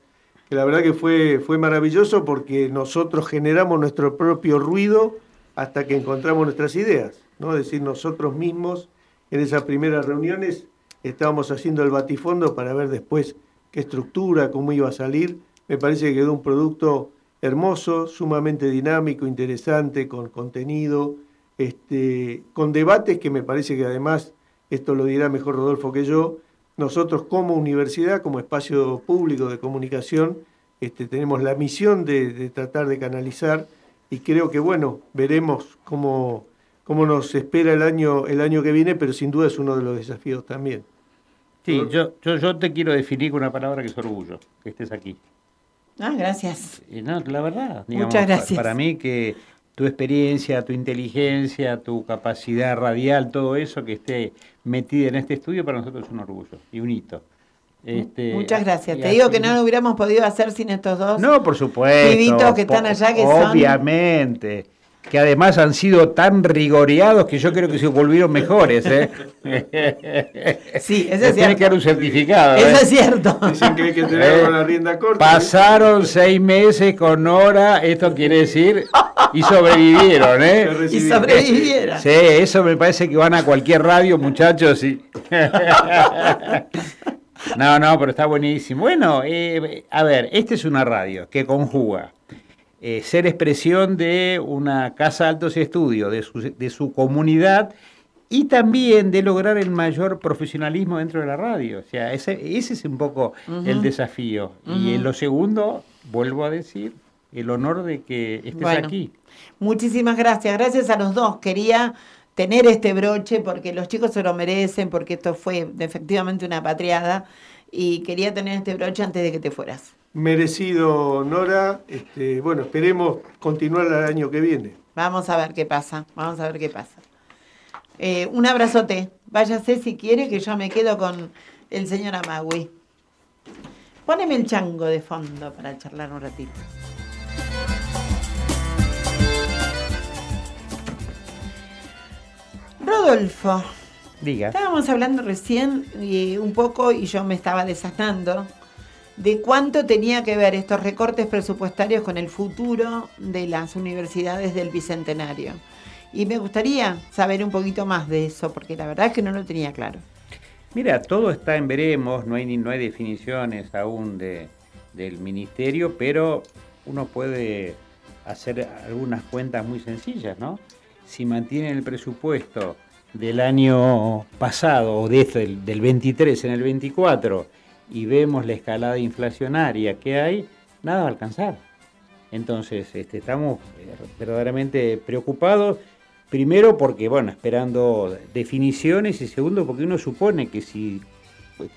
que la verdad que fue, fue maravilloso porque nosotros generamos nuestro propio ruido hasta que encontramos nuestras ideas. ¿no? Es decir, nosotros mismos en esas primeras reuniones estábamos haciendo el batifondo para ver después qué estructura, cómo iba a salir. Me parece que quedó un producto hermoso, sumamente dinámico, interesante, con contenido, este, con debates que me parece que además, esto lo dirá mejor Rodolfo que yo, nosotros como universidad, como espacio público de comunicación, este, tenemos la misión de, de tratar de canalizar y creo que bueno, veremos cómo, cómo nos espera el año, el año que viene, pero sin duda es uno de los desafíos también. Sí, yo, yo, yo te quiero definir con una palabra que es orgullo, que estés aquí. Ah, gracias. Y no, la verdad. Muchas gracias. Para mí que tu experiencia, tu inteligencia, tu capacidad radial, todo eso que esté metida en este estudio, para nosotros es un orgullo y un hito. Este, Muchas gracias. Te digo que no lo hubiéramos podido hacer sin estos dos. No, por supuesto. Pibitos que están allá que son- Obviamente. Que además han sido tan rigoreados que yo creo que se volvieron mejores. ¿eh? (laughs) Sí, eso es (laughs) Les Tiene cierto. que dar un certificado. Eso ¿eh? es cierto. Dicen que hay que tener (laughs) con la rienda corta. Pasaron seis meses con hora, esto quiere decir, y sobrevivieron, ¿eh? Y sobrevivieron. Sí, eso me parece que van a cualquier radio, muchachos. y- No, no, pero está buenísimo. Bueno, eh, a ver, esta es una radio que conjuga eh, ser expresión de una casa altos y estudios, de su, de su comunidad y también de lograr el mayor profesionalismo dentro de la radio. O sea, ese, ese es un poco el desafío. Y en lo segundo, vuelvo a decir, el honor de que estés Bueno. aquí. Muchísimas gracias. Gracias a los dos. Quería tener este broche porque los chicos se lo merecen, porque esto fue efectivamente una patriada. Y quería tener este broche antes de que te fueras. Merecido, Nora. Este, bueno, esperemos continuar el año que viene. Vamos a ver qué pasa. Vamos a ver qué pasa. Eh, un abrazote. Váyase si quiere, que yo me quedo con el señor Amagui. Póneme el chango de fondo para charlar un ratito. Rodolfo, Diga. estábamos hablando recién y un poco y yo me estaba desasnando de cuánto tenía que ver estos recortes presupuestarios con el futuro de las universidades del Bicentenario. Y me gustaría saber un poquito más de eso, porque la verdad es que no lo tenía claro. Mira, todo está en veremos, no hay, no hay definiciones aún de, del ministerio, pero uno puede hacer algunas cuentas muy sencillas, ¿no? Si mantienen el presupuesto del año pasado o de este, del 23 en el 24 y vemos la escalada inflacionaria que hay, nada va a alcanzar. Entonces, este, estamos eh, verdaderamente preocupados, primero porque, bueno, esperando definiciones y segundo porque uno supone que si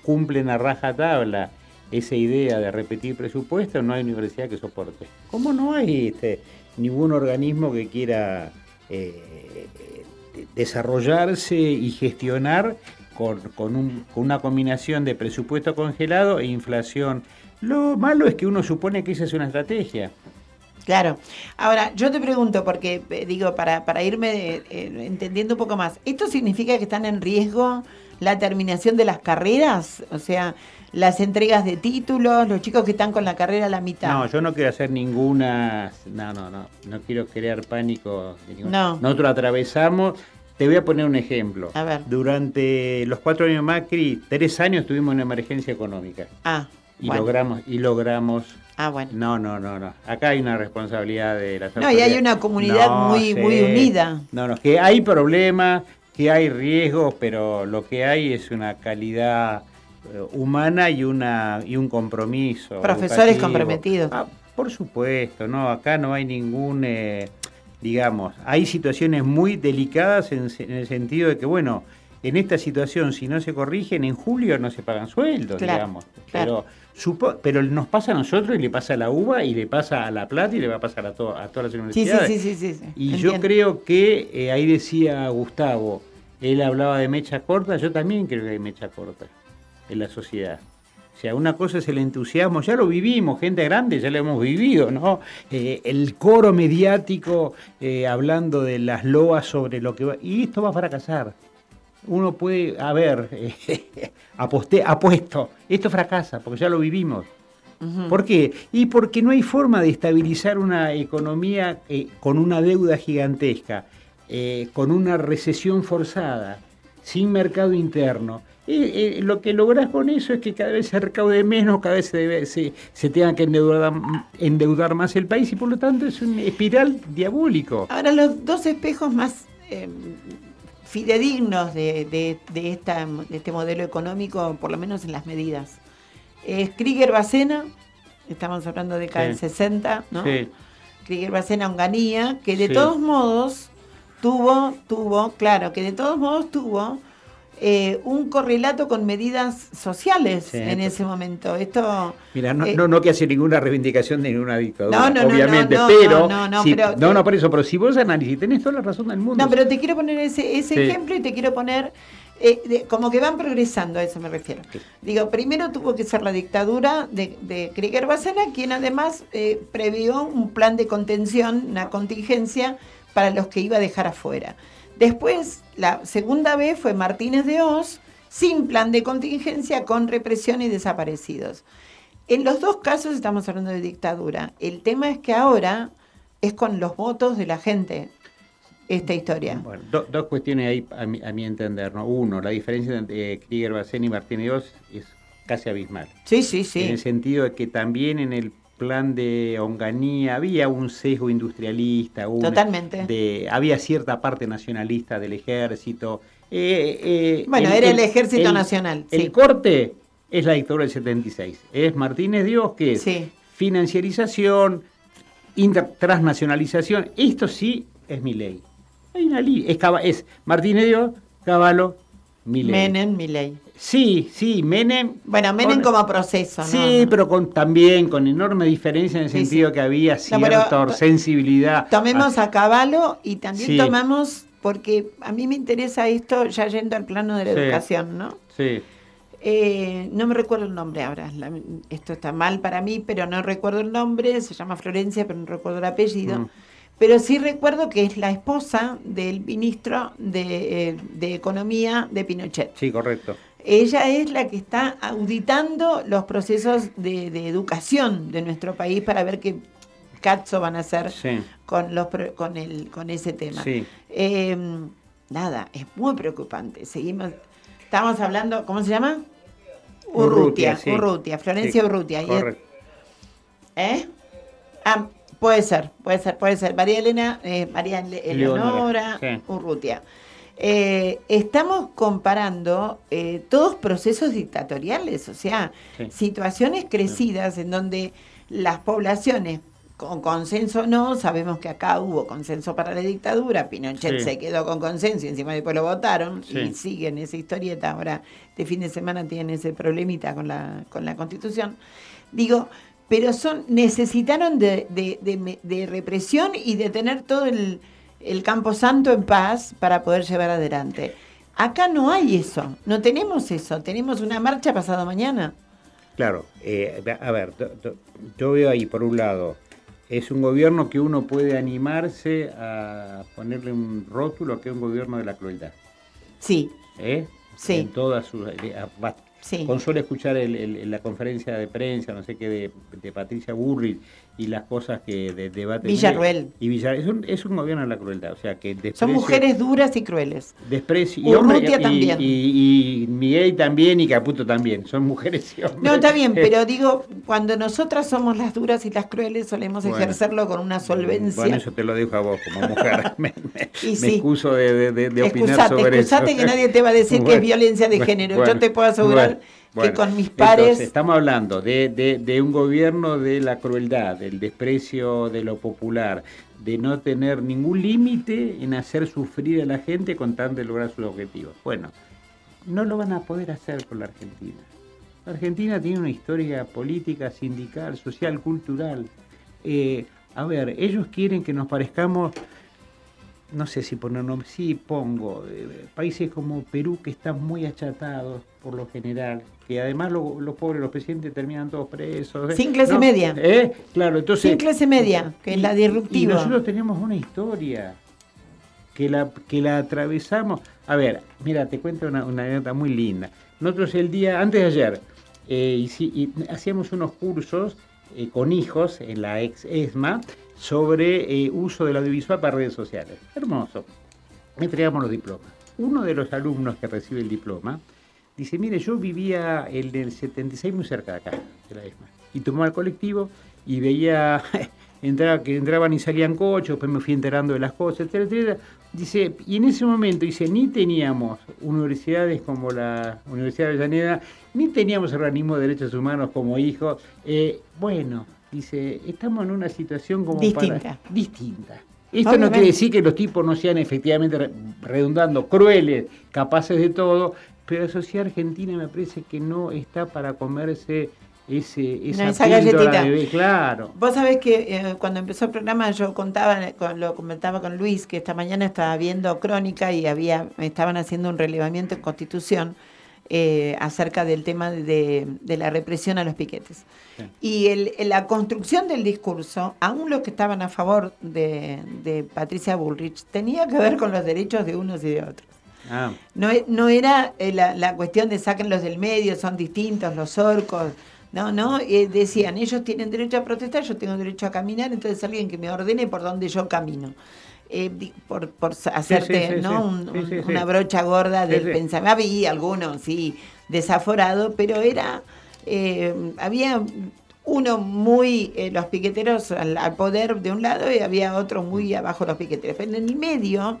cumplen a raja tabla esa idea de repetir presupuesto, no hay universidad que soporte. ¿Cómo no hay este, ningún organismo que quiera eh, desarrollarse y gestionar con, con, un- con una combinación de presupuesto congelado e inflación? Lo malo es que uno supone que esa es una estrategia. Claro. Ahora, yo te pregunto, porque eh, digo, para, para irme eh, entendiendo un poco más, ¿esto significa que están en riesgo la terminación de las carreras? O sea, las entregas de títulos, los chicos que están con la carrera a la mitad. No, yo no quiero hacer ninguna. No, no, no. No quiero crear pánico. No. Nosotros atravesamos. Te voy a poner un ejemplo. A ver. Durante los cuatro años de Macri, tres años tuvimos una emergencia económica. Ah, Y bueno. logramos, y logramos. Ah, bueno. No, no, no, no. Acá hay una responsabilidad de las No, y hay una comunidad muy- muy unida. No, no, que hay problemas, que hay riesgos, pero lo que hay es una calidad eh, humana y una y un compromiso. Profesores educativo. comprometidos. Ah, por supuesto, no, acá no hay ningún, eh, digamos, hay situaciones muy delicadas en, en el sentido de que, bueno, en esta situación, si no se corrigen, en julio no se pagan sueldos, Claro, digamos. claro. Pero, supo- pero nos pasa a nosotros y le pasa a la UBA y le pasa a La Plata y le va a pasar a, to- a todas las Sí, sí, universidades. sí, sí, sí, sí. Y yo Entiendo. creo que eh, ahí decía Gustavo, él hablaba de mecha corta, yo también creo que hay mecha corta en la sociedad. O sea, una cosa es el entusiasmo, ya lo vivimos, gente grande, ya lo hemos vivido, ¿no? Eh, el coro mediático eh, hablando de las loas sobre lo que va. Y esto va a fracasar. Uno puede, a ver, (laughs) aposté, apuesto, esto fracasa, porque ya lo vivimos. ¿Por qué? Y porque no hay forma de estabilizar una economía eh, con una deuda gigantesca, con una recesión forzada, sin mercado interno. Eh, eh, lo que lográs con eso es que cada vez se recaude menos, cada vez se, debe- se, se tenga que endeudar, endeudar más el país y por lo tanto es un espiral diabólico. Ahora, los dos espejos más eh, fidedignos de, de- de esta, de este modelo económico, por lo menos en las medidas, es Krieger Bacena, estamos hablando de acá del Sí. 60, ¿no? Sí. Krieger Bacena Onganía, que de Sí. todos modos tuvo, tuvo, claro, que de todos modos tuvo eh, un correlato con medidas sociales Sí, en ese momento. Esto Mira, no, eh, no, no que hace ninguna reivindicación de ninguna dictadura, No, obviamente, no, no, pero, no, no, si- pero- no, no, por eso, pero si vos analizás, tenés toda la razón del mundo. No, pero te quiero poner ese, ese Sí. ejemplo y te quiero poner eh, de- como que van progresando, a eso me refiero. Digo, primero tuvo que ser la dictadura de, de Krieger Bacena, quien además eh, previó un plan de contención, una contingencia para los que iba a dejar afuera. Después, la segunda vez fue Martínez de Oz, sin plan de contingencia, con represión y desaparecidos. En los dos casos estamos hablando de dictadura. El tema es que ahora es con los votos de la gente esta historia. Bueno, do- dos cuestiones ahí a mi, a mi entender, ¿no? Uno, la diferencia entre Krieger Bacén y Martínez Oz es casi abismal. Sí, sí, sí. En el sentido de que también en el plan de Onganía había un sesgo industrialista, un- Totalmente. de- había cierta parte nacionalista del ejército. Eh, eh, Bueno, era el Ejército Nacional, El corte es la dictadura del 76. Es Martínez Dios, que es Sí. financiarización, transnacionalización. Esto sí es mi ley. Hay una li- es, es Martínez Dios, Caballo, Milei. Menem, Milei. Sí, sí, Menem. Bueno, Menem con- como proceso, ¿no? Sí, pero con, también con enorme diferencia en el Sí, sentido que había cierta sensibilidad. Tomemos a Caballo y también Sí. tomamos, porque a mí me interesa esto ya yendo al plano de la educación, ¿no? Sí. Eh, no me recuerdo el nombre ahora, la- esto está mal para mí, pero no recuerdo el nombre, se llama Florencia, pero no recuerdo el apellido. Mm. Pero sí recuerdo que es la esposa del ministro de, eh, de Economía de Pinochet. Sí, correcto. Ella es la que está auditando los procesos de, de educación de nuestro país para ver qué cazo van a hacer Sí. con, los, con, el, con ese tema. Sí. Eh, nada, es muy preocupante. Seguimos, estamos hablando, ¿cómo se llama? Urrutia, sí. Urrutia, Florencia Urrutia. Correcto. ¿Eh? Ah, puede ser, puede ser, puede ser. María Elena, eh, María Le- Leonora, Eleonora sí. Urrutia. Eh, estamos comparando eh, todos procesos dictatoriales, o sea, Sí. situaciones crecidas en donde las poblaciones, con consenso no, sabemos que acá hubo consenso para la dictadura, Pinochet Sí. se quedó con consenso y encima después lo votaron Sí. y siguen esa historieta. Ahora, este fin de semana tienen ese problemita con la, con la constitución. Digo, pero son necesitaron de, de- de de represión y de tener todo el, el campo santo en paz para poder llevar adelante. Acá no hay eso, no tenemos eso, tenemos una marcha pasado mañana. Claro, eh, a ver, yo veo ahí por un lado, es un gobierno que uno puede animarse a ponerle un rótulo que es un gobierno de la crueldad. Sí. ¿Eh? Sí. En todas sus... eh, a- va- Sí. Con solo escuchar el- el- la conferencia de prensa, no sé qué, de, de Patricia Burrich y las cosas que de, debate... Villarruel. Y Villar, es, un, es un gobierno de la crueldad, o sea que Son mujeres duras y crueles. Desprecio, y, hombre, y- también. Y, y Miguel también y Caputo también, son mujeres y hombres. No, está bien, pero (laughs) digo, cuando nosotras somos las duras y las crueles, solemos Bueno. ejercerlo con una solvencia. Bueno, eso te lo dejo a vos como mujer. (laughs) me me- Y me sí. excuso de, de, de- de opinar Excusate, sobre excusate eso. que nadie te va a decir que es violencia de género. Yo te puedo asegurar bueno, que bueno. con mis pares... Entonces, estamos hablando de, de- de un gobierno de la crueldad, del desprecio de lo popular, de no tener ningún límite en hacer sufrir a la gente con tal de lograr sus objetivos. Bueno, no lo van a poder hacer con la Argentina. La Argentina tiene una historia política, sindical, social, cultural. Eh, a ver, ellos quieren que nos parezcamos, no sé si poner nombre, sí pongo, eh, países como Perú que están muy achatados por lo general, que además lo- los pobres, los presidentes terminan todos presos. Sin clase No, media. ¿eh? Claro, entonces... Sin clase media, que es la Y disruptiva. nosotros tenemos una historia que la, que la atravesamos. A ver, mira, te cuento una, una anécdota muy linda. Nosotros el día, antes de ayer, eh, y hacíamos unos cursos eh, con hijos en la ex ESMA sobre eh, uso del audiovisual para redes sociales. Hermoso. Entregamos los diplomas. Uno de los alumnos que recibe el diploma dice, mire, yo vivía en el 76 muy cerca de acá, de la ESMA, y tomaba el colectivo y veía (laughs) entraba, que entraban y salían coches, después me fui enterando de las cosas, etcétera, etcétera. Dice, y en ese momento, dice, ni teníamos universidades como la Universidad de Avellaneda, ni teníamos organismos de derechos humanos como hijos. Eh, bueno, dice, estamos en una situación como Distinta. para... Distinta. Esto no quiere decir que los tipos no sean efectivamente re- redundando crueles, capaces de todo, pero la sociedad argentina me parece que no está para comerse ese, esa, No, esa galletita. de- claro. Vos sabés que eh, cuando empezó el programa yo contaba, con- lo comentaba con Luis, que esta mañana estaba viendo Crónica y había estaban haciendo un relevamiento en Constitución eh, acerca del tema de, de la represión a los piquetes. Y el- la construcción del discurso, aún los que estaban a favor de, de Patricia Bullrich, tenía que ver con los derechos de unos y de otros. Ah, No, e- no era eh, la, la cuestión de sáquenlos del medio, son distintos los orcos. No, no, eh, decían, ellos tienen derecho a protestar, yo tengo derecho a caminar, entonces alguien que me ordene por donde yo camino. Eh, por, por hacerte sí, sí, ¿no? sí. Un- una brocha gorda del pensamiento. Había algunos, sí, desaforado, pero era, eh, había uno muy, eh, los piqueteros al, al poder de un lado y había otro muy abajo los piqueteros. Pero en el medio,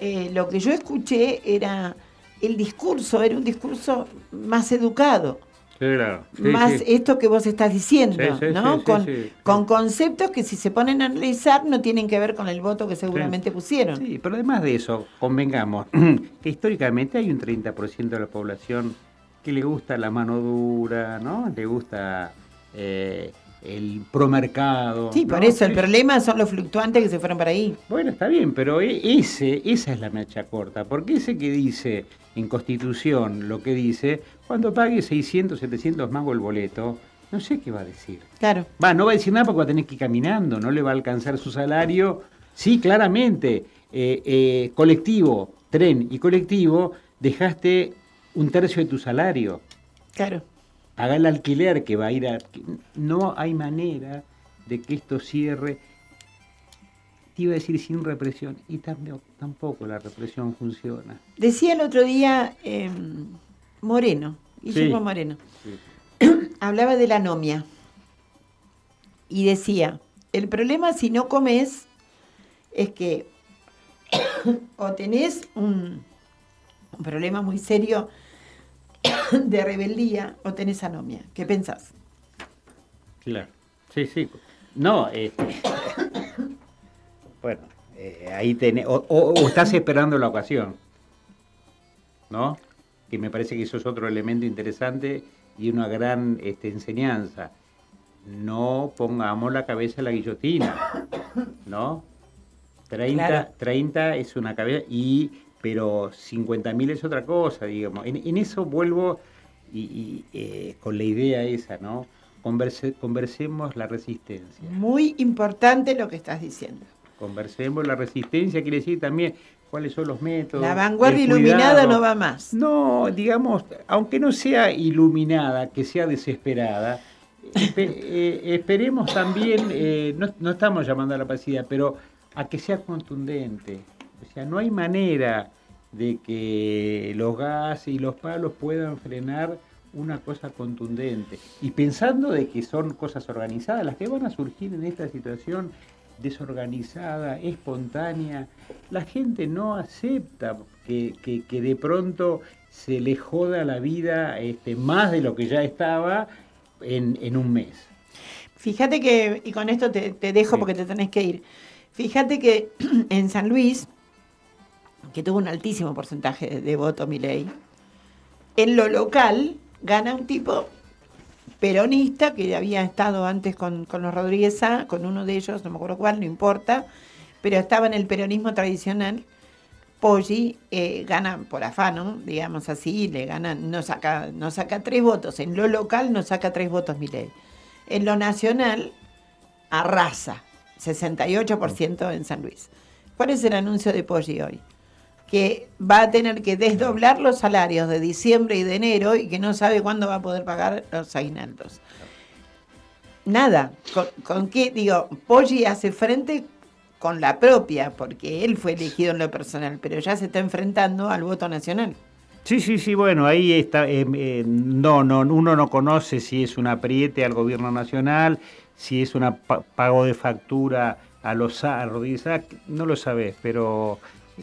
eh, lo que yo escuché era el discurso, era un discurso más educado, sí, claro. Sí, más sí. esto que vos estás diciendo, Sí, sí, ¿no? con, sí. con conceptos que si se ponen a analizar no tienen que ver con el voto que seguramente pusieron. Sí, pero además de eso, convengamos (clears throat) que históricamente hay un 30% de la población que le gusta la mano dura, ¿no? Le gusta eh, el promercado. Sí, ¿no? por eso el problema son los fluctuantes que se fueron para ahí. Bueno, está bien, pero e- ese, esa es la mecha corta, porque ese que dice en Constitución lo que dice, cuando pague 600, 700 más el boleto, no sé qué va a decir. Claro. Va, no va a decir nada porque va a tener que ir caminando, no le va a alcanzar su salario. Sí, claramente, eh, eh, colectivo, tren y colectivo, dejaste un tercio de tu salario. Claro. Paga el alquiler que va a ir a... No hay manera de que esto cierre. Te iba a decir sin represión, y también, tampoco la represión funciona. Decía el otro día eh, Moreno, Guillermo Sí. Moreno, (clears throat) hablaba de la anomia y decía, el problema si no comes es que (coughs) o tenés un, un problema muy serio (coughs) de rebeldía o tenés anomia. ¿Qué pensás? Claro. Sí, sí. No, este, (coughs) bueno, eh, ahí tenés, o, o- o estás esperando la ocasión, ¿no? Que me parece que eso es otro elemento interesante y una gran este, enseñanza. No pongamos la cabeza en la guillotina, ¿no? 30, Claro. 30 es una cabeza, y, pero 50.000 es otra cosa, digamos. En, en eso vuelvo y, y, eh, con la idea esa, ¿no? Converse- conversemos la resistencia. Muy importante lo que estás diciendo. Conversemos la resistencia, quiere decir también cuáles son los métodos. La vanguardia iluminada no va más. No, digamos, aunque no sea iluminada, que sea desesperada, espe- (laughs) eh, esperemos también, eh, no, no estamos llamando a la pasividad, pero a que sea contundente. O sea, no hay manera de que los gases y los palos puedan frenar una cosa contundente. Y pensando de que son cosas organizadas, las que van a surgir en esta situación desorganizada, espontánea, la gente no acepta que, que- que de pronto se le joda la vida este, más de lo que ya estaba en, en un mes. Fíjate que, y con esto te, te dejo porque te tenés que ir. Fíjate que (clears throat) en San Luis, que tuvo un altísimo porcentaje de, voto Milei, en lo local gana un tipo peronista que había estado antes con, con los Rodríguez Sá, con uno de ellos, no me acuerdo cuál, no importa, pero estaba en el peronismo tradicional. Poggi eh, gana por afano, digamos así, le gana, no saca, no saca tres votos. En lo local no saca tres votos Milei. En lo nacional arrasa, 68% en San Luis. ¿Cuál es el anuncio de Poggi hoy? Que va a tener que desdoblar los salarios de diciembre y de enero y que no sabe cuándo va a poder pagar los aguinaldos. Nada, ¿con, qué? Digo, Poggi hace frente con la propia, porque él fue elegido en lo personal, pero ya se está enfrentando al voto nacional. Sí, sí, sí, bueno, ahí está. eh, eh, no, no, uno no conoce si es un apriete al gobierno nacional, si es un pago de factura a los a Rodríguez no lo sabes, pero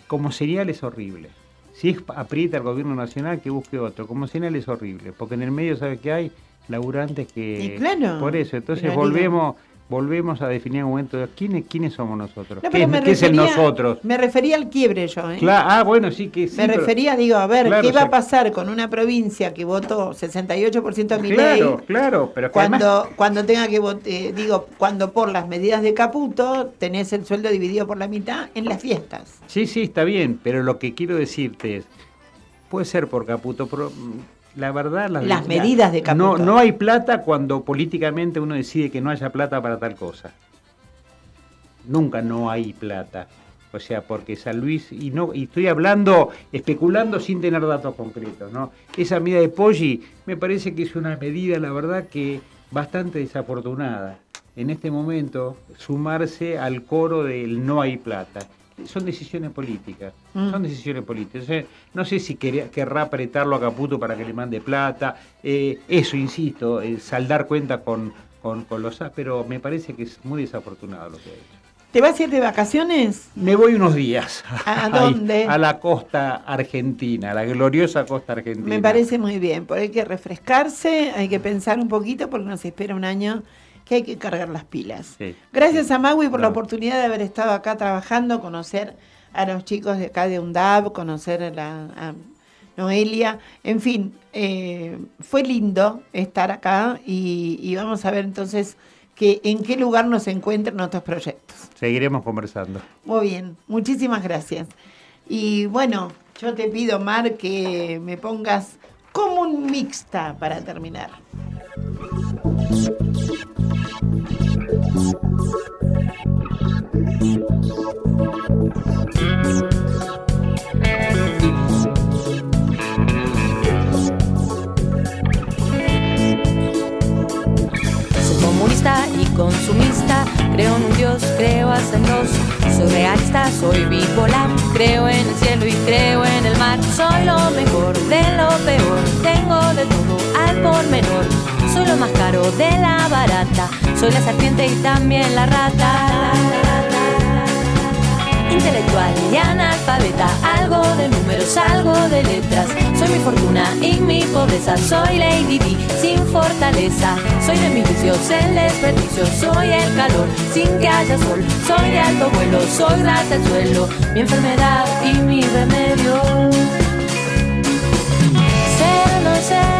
como señal es horrible. Si es aprieta al gobierno nacional, que busque otro. Como señal es horrible, porque en el medio, ¿sabes qué hay? Laburantes que... Y claro, Por eso, entonces volvemos volvemos a definir en un momento de quiénes, quiénes somos nosotros. No, ¿Qué, es, el nosotros? Me refería al quiebre yo, ¿eh? Ah, bueno, sí que sí. Me pero- refería, digo, a ver, Claro, ¿qué o va sea- a pasar con una provincia que votó 68% a mi Claro, claro, pero que cuando, además- cuando tenga que votar, digo, cuando por las medidas de Caputo tenés el sueldo dividido por la mitad en las fiestas. Sí, sí, está bien, pero lo que quiero decirte es, puede ser por Caputo, pero mm, la verdad... Las la- medidas de No, Caputo. no hay plata cuando políticamente uno decide que no haya plata para tal cosa. Nunca no hay plata. O sea, porque San Luis, y no y estoy hablando, especulando sin tener datos concretos, ¿no? Esa medida de Poggi me parece que es una medida, la verdad, que bastante desafortunada. En este momento, sumarse al coro del no hay plata. Son decisiones políticas, Mm. son decisiones políticas. O sea, no sé si quería- querrá apretarlo a Caputo para que le mande plata. eh, eso, insisto, eh, saldar cuenta con, con, con los A, pero me parece que es muy desafortunado lo que ha hecho. ¿Te vas a ir de vacaciones? Me voy unos días. ¿A dónde? (laughs) A la costa argentina, a la gloriosa costa argentina. Me parece muy bien, porque hay que refrescarse, hay que pensar un poquito porque nos espera un año que hay que cargar las pilas. Sí. Gracias a Magui por la oportunidad de haber estado acá trabajando, conocer a los chicos de acá de UNDAB, conocer a, la, a Noelia, en fin, eh, fue lindo estar acá y, y vamos a ver entonces que, en qué lugar nos encuentran nuestros proyectos. Seguiremos conversando. Muy bien, muchísimas gracias. Y bueno, yo te pido, Mar, que me pongas como un mixta para terminar. Soy comunista y consumista, creo en un Dios, creo hasta en dos. Soy realista, soy bipolar, creo en el cielo y creo en el mar. Soy lo mejor de lo peor, tengo de todo al por menor. Soy lo más caro de la barata, soy la serpiente y también la rata. intelectual y analfabeta, algo de números, algo de letras. Soy mi fortuna y mi pobreza, soy Lady D sin fortaleza. Soy de mis vicios el desperdicio, soy el calor sin que haya sol. Soy de alto vuelo, soy grasa al suelo, mi enfermedad y mi remedio. Ser no ser,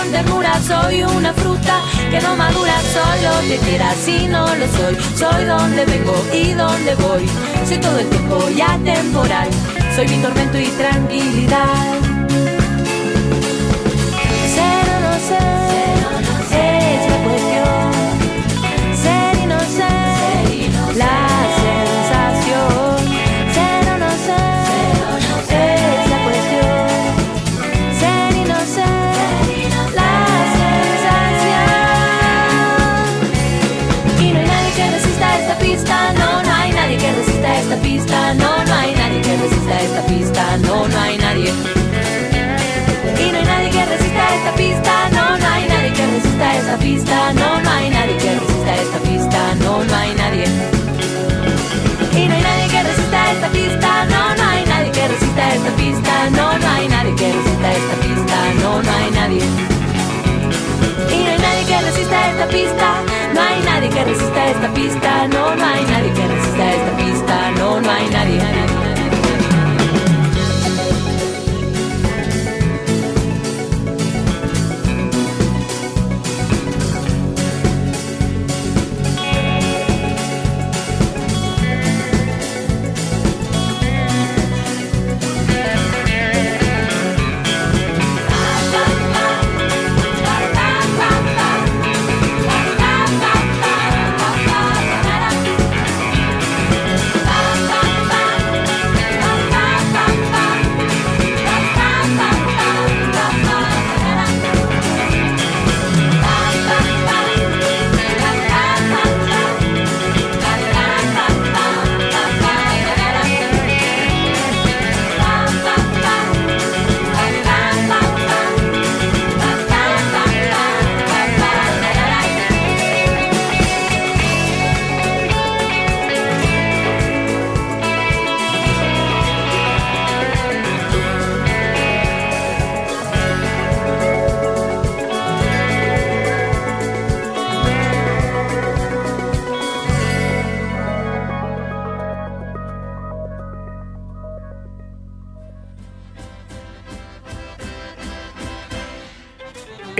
con ternura, soy una fruta que no madura, soy lo que quiera si no lo soy. Soy donde vengo y donde voy, soy todo el tiempo y atemporal. Soy mi tormento y tranquilidad. Pista, no, no hay nadie que resista esta pista, no, no hay nadie. Y no hay nadie que resista esta pista, no, no hay nadie que resista esta pista, no, no hay nadie que resista esta pista, no, no hay nadie. Y no hay nadie que resista esta pista, no hay nadie que resista esta pista, no, no hay nadie que resista esta pista, no, no hay nadie.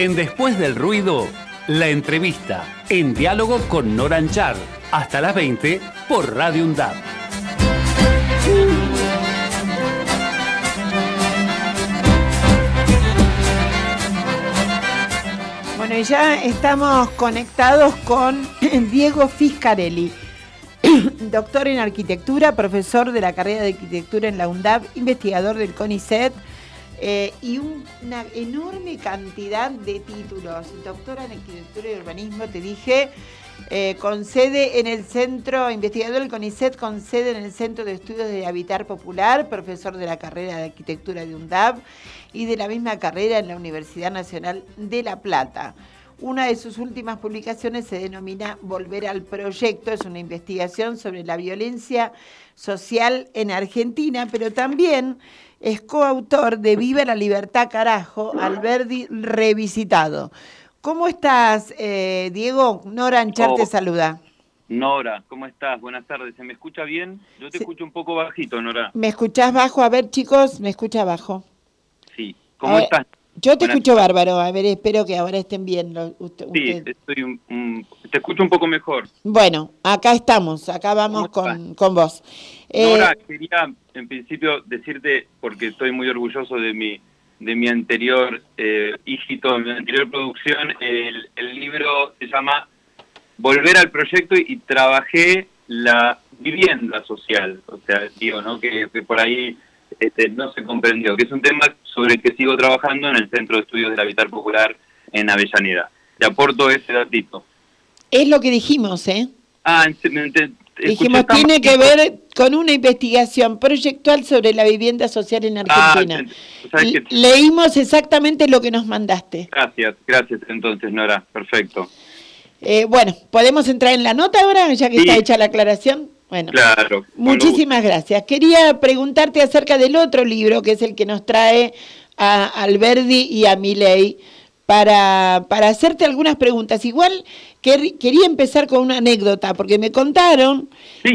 En Después del Ruido, la entrevista en diálogo con Noran Char. Hasta las 20 por Radio UNDAP. Bueno, y ya estamos conectados con (laughs) Diego Fiscarelli, (clears throat) doctor en arquitectura, profesor de la carrera de arquitectura en la UNDAP, investigador del CONICET eh, y un- una enorme cantidad de títulos. Doctora en arquitectura y urbanismo, te dije, eh, con sede en el centro, investigador del CONICET con sede en el Centro de Estudios de Habitar Popular, profesor de la carrera de arquitectura de UNDAP y de la misma carrera en la Universidad Nacional de La Plata. Una de sus últimas publicaciones se denomina Volver al Proyecto, es una investigación sobre la violencia social en Argentina, pero también es coautor de Viva la Libertad Carajo, Alberdi revisitado. ¿Cómo estás, eh, Diego? Nora Anchar te Oh. saluda. Nora, ¿cómo estás? Buenas tardes. ¿Se me escucha bien? Yo te escucho un poco bajito, Nora. ¿Me escuchás bajo? A ver, chicos, me escucha bajo. Sí. ¿Cómo ver, estás? Yo te Buenas escucho bárbaro. A ver, espero que ahora estén bien. usted- Sí, usted- estoy un- un- te escucho un poco mejor. Bueno, acá estamos, acá vamos con, con vos. Eh, Nora, quería en principio decirte, porque estoy muy orgulloso de mi de mi anterior eh, hijito, de mi anterior producción, el, el libro se llama Volver al proyecto y, y trabajé la vivienda social. O sea, digo, ¿no? Que, que por ahí este, no se comprendió, que es un tema sobre el que sigo trabajando en el Centro de Estudios del Habitat Popular en Avellaneda. Te aporto ese datito. Es lo que dijimos, ¿eh? Ah, ent- ent- ent- Dijimos, tiene que ver con una investigación proyectual sobre la vivienda social en Ah, Argentina. Leímos exactamente lo que nos mandaste. Gracias, gracias entonces, Nora. Perfecto. Eh, bueno, ¿podemos entrar en la nota ahora, ya que Sí. está hecha la aclaración? Bueno, Claro. muchísimas gracias. Quería preguntarte acerca del otro libro, que es el que nos trae a Alberdi y a Milei, para, para hacerte algunas preguntas. Igual quería empezar con una anécdota, porque me contaron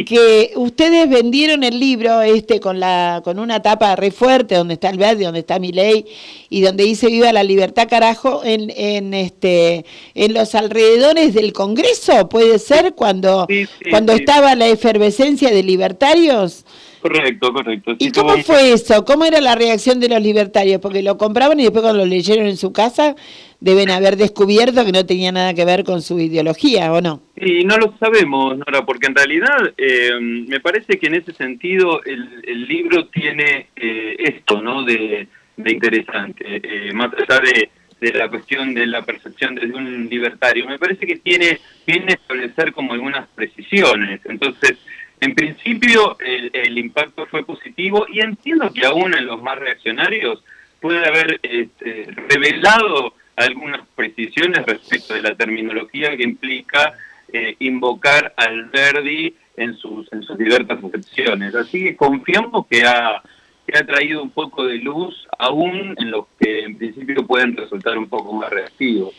que ustedes vendieron el libro este con la con una tapa re fuerte, donde está Alberdi, donde está Milei, y donde dice Viva la libertad, carajo, en, en este en los alrededores del Congreso, puede ser, cuando, cuando sí. estaba la efervescencia de libertarios. Correcto, correcto. ¿Y cómo fue eso? ¿Cómo era la reacción de los libertarios? Porque lo compraban y después cuando lo leyeron en su casa deben haber descubierto que no tenía nada que ver con su ideología, ¿o no? Y no lo sabemos, Nora, porque en realidad eh, me parece que en ese sentido el, el libro tiene eh, esto, ¿no? De, de interesante, eh, más allá de, de la cuestión de la percepción desde un libertario, me parece que tiene viene a establecer como algunas precisiones. Entonces, en principio el, el impacto fue positivo y entiendo que aún en los más reaccionarios puede haber este, revelado algunas precisiones respecto de la terminología que implica eh, invocar al Verdi en sus, en sus diversas acepciones. Así que confiamos que ha, que ha traído un poco de luz aún en los que en principio pueden resultar un poco más reactivos.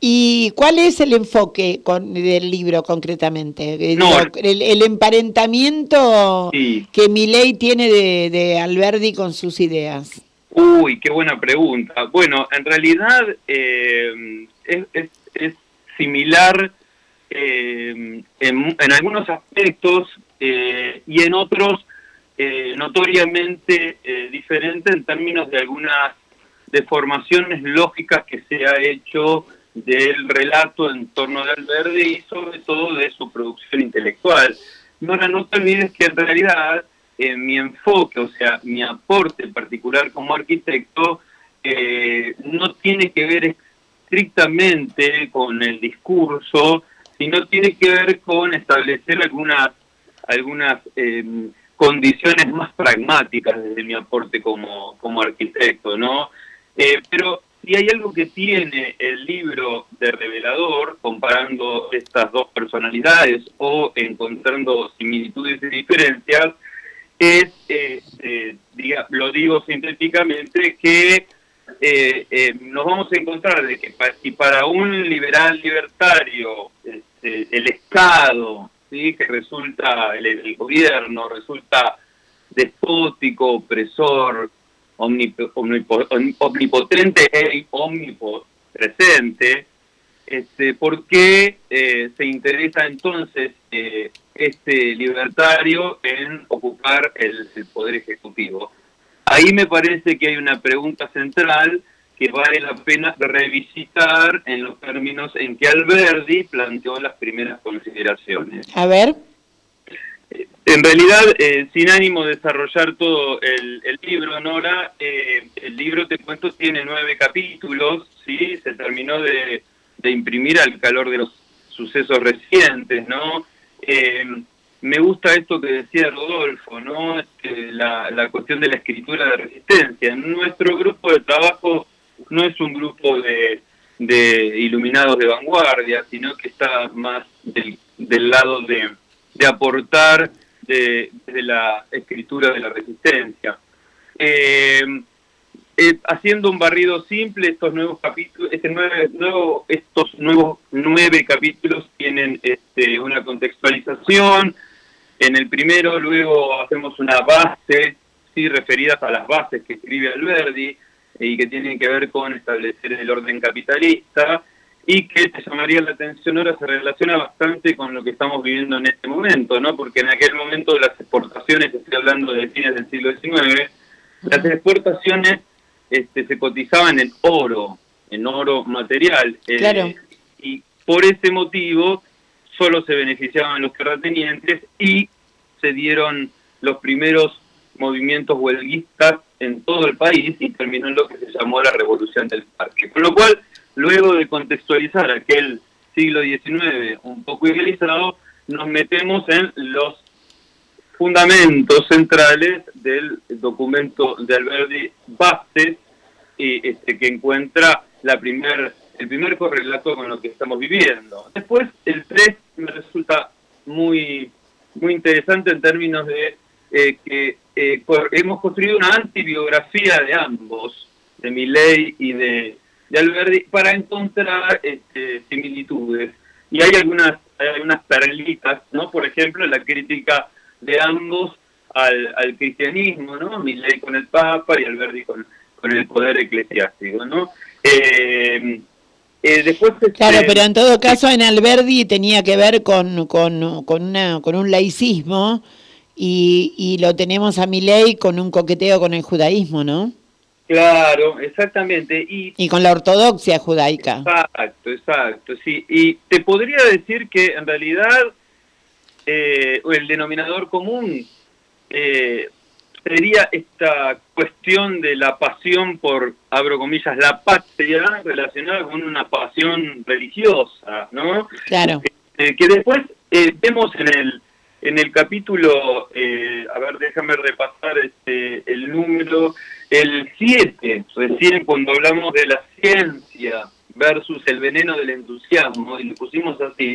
¿Y cuál es el enfoque con, del libro concretamente? Eh, No, el, el emparentamiento Sí. que Milei tiene de, de Alberdi con sus ideas. Uy, qué buena pregunta. Bueno, en realidad eh, es, similar eh, en, en algunos aspectos eh, y en otros eh, notoriamente eh, diferente en términos de algunas deformaciones lógicas que se ha hecho del relato en torno de Alberdi y sobre todo de su producción intelectual. Nora, no te olvides que en realidad eh, mi enfoque, o sea, mi aporte particular como arquitecto, eh, no tiene que ver estrictamente con el discurso, sino tiene que ver con establecer algunas, algunas eh, condiciones más pragmáticas desde mi aporte como, como arquitecto, ¿no? Eh, pero si hay algo que tiene el libro de Revelador, comparando estas dos personalidades o encontrando similitudes y diferencias, es, eh, eh, diga- lo digo sintéticamente, que eh, eh, nos vamos a encontrar de que pa- si para un liberal libertario este, el Estado, ¿sí? que resulta, el, gobierno resulta despótico, opresor, omnip- omnipo- om- omnipotente e omnipresente, este, ¿por qué se interesa entonces este libertario en ocupar el, el poder ejecutivo? Ahí me parece que hay una pregunta central que vale la pena revisitar en los términos en que Alberdi planteó las primeras consideraciones. A ver. En realidad, eh, sin ánimo de desarrollar todo el, el libro, Nora, eh, el libro, te cuento, tiene nueve capítulos, ¿sí? Se terminó de, de imprimir al calor de los sucesos recientes, ¿no? Eh, me gusta esto que decía Rodolfo, ¿no? Este, la, la cuestión de la escritura de resistencia. Nuestro grupo de trabajo no es un grupo de, de iluminados de vanguardia, sino que está más del, del lado de, aportar de, de la escritura de la resistencia. Eh, eh, haciendo un barrido simple, estos nuevos capítulos, este nueve, nuevo, estos nuevos nueve capítulos tienen este, una contextualización. En el primero, luego hacemos una base, sí, referidas a las bases que escribe Alberdi y que tienen que ver con establecer el orden capitalista y que te llamaría la atención ahora se relaciona bastante con lo que estamos viviendo en este momento, ¿no? Porque en aquel momento las exportaciones, estoy hablando de fines del siglo XIX, las exportaciones este, se cotizaban en oro, en oro material. eh, Claro. y por ese motivo solo se beneficiaban los terratenientes y se dieron los primeros movimientos huelguistas en todo el país y terminó en lo que se llamó la Revolución del Parque. Con lo cual, luego de contextualizar aquel siglo XIX un poco idealizado, nos metemos en los fundamentos centrales del documento de Alberti Bastes, y, este, que encuentra la primer, el primer correlato con lo que estamos viviendo. Después, el 3 me resulta muy, muy interesante en términos de eh, que eh, hemos construido una antibiografía de ambos, de Milley y de, de Alberti, para encontrar este, similitudes. Y hay algunas, hay algunas perlitas, ¿no? Por ejemplo, la crítica de ambos al, al cristianismo, ¿no? Milley con el Papa y Alberti con, con el poder eclesiástico, ¿no? Eh, eh, después, este, Claro, pero en todo caso en Alberdi tenía que ver con, con, con, una, con un laicismo y, y lo tenemos a Milei con un coqueteo con el judaísmo, ¿no? Claro, exactamente. Y, Y con la ortodoxia judaica. Exacto, exacto, sí. Y te podría decir que en realidad eh, el denominador común eh, sería esta cuestión de la pasión por, abro comillas, la patria relacionada con una pasión religiosa, ¿no? Claro. Eh, que después eh, vemos en el en el capítulo, eh, a ver, déjame repasar este, el número, el 7, recién cuando hablamos de la ciencia versus el veneno del entusiasmo, y lo pusimos así,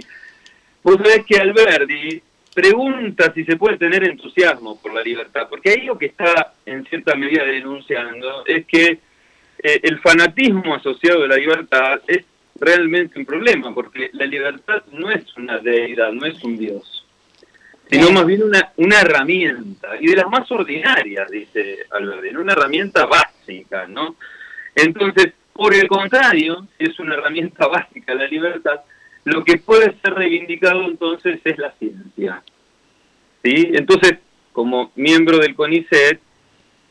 vos sabés que Alberti pregunta si se puede tener entusiasmo por la libertad, porque ahí lo que está en cierta medida denunciando es que eh, el fanatismo asociado a la libertad es realmente un problema, porque la libertad no es una deidad, no es un dios sino más bien una, una herramienta, y de las más ordinarias, dice Alberti, una herramienta básica, ¿no? Entonces, por el contrario, es una herramienta (laughs) básica la libertad, lo que puede ser reivindicado entonces es la ciencia. ¿Sí? Entonces, como miembro del CONICET,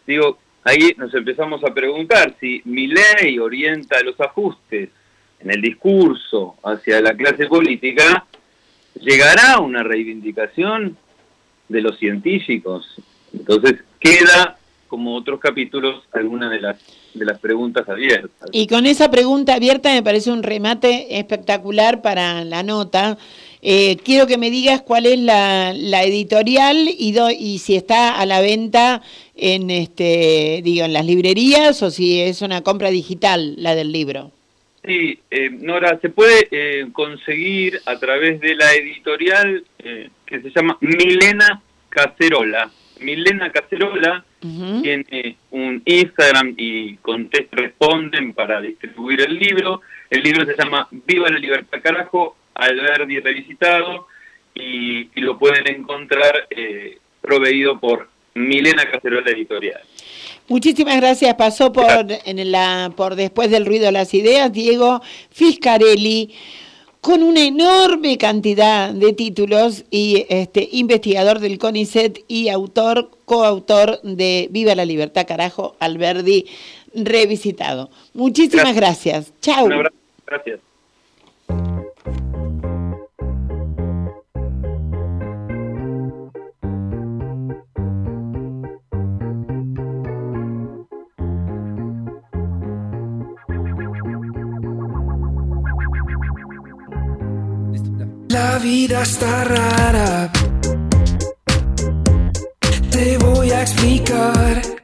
digo, ahí nos empezamos a preguntar si mi ley orienta los ajustes en el discurso hacia la clase política, llegará una reivindicación de los científicos. Entonces queda, como otros capítulos, alguna de las, de las preguntas abiertas. Y con esa pregunta abierta me parece un remate espectacular para la nota. Eh, quiero que me digas cuál es la, la editorial y, do- y si está a la venta en este digo en las librerías o si es una compra digital la del libro. Sí, eh, Nora, se puede eh, conseguir a través de la editorial eh, que se llama Milena Cacerola. Milena Cacerola tiene un Instagram y contest- responden para distribuir el libro. El libro se llama Viva la Libertad Carajo, Alberdi revisitado y, y lo pueden encontrar eh, proveído por Milena Cacerola Editorial. Muchísimas gracias. Pasó por en la por después del ruido de las ideas Diego Fiscarelli con una enorme cantidad de títulos y este investigador del CONICET y autor coautor de Viva la Libertad carajo Alberdi revisitado. Muchísimas gracias. Chau. Un abrazo. Gracias. Vida está rara. Te voy a explicar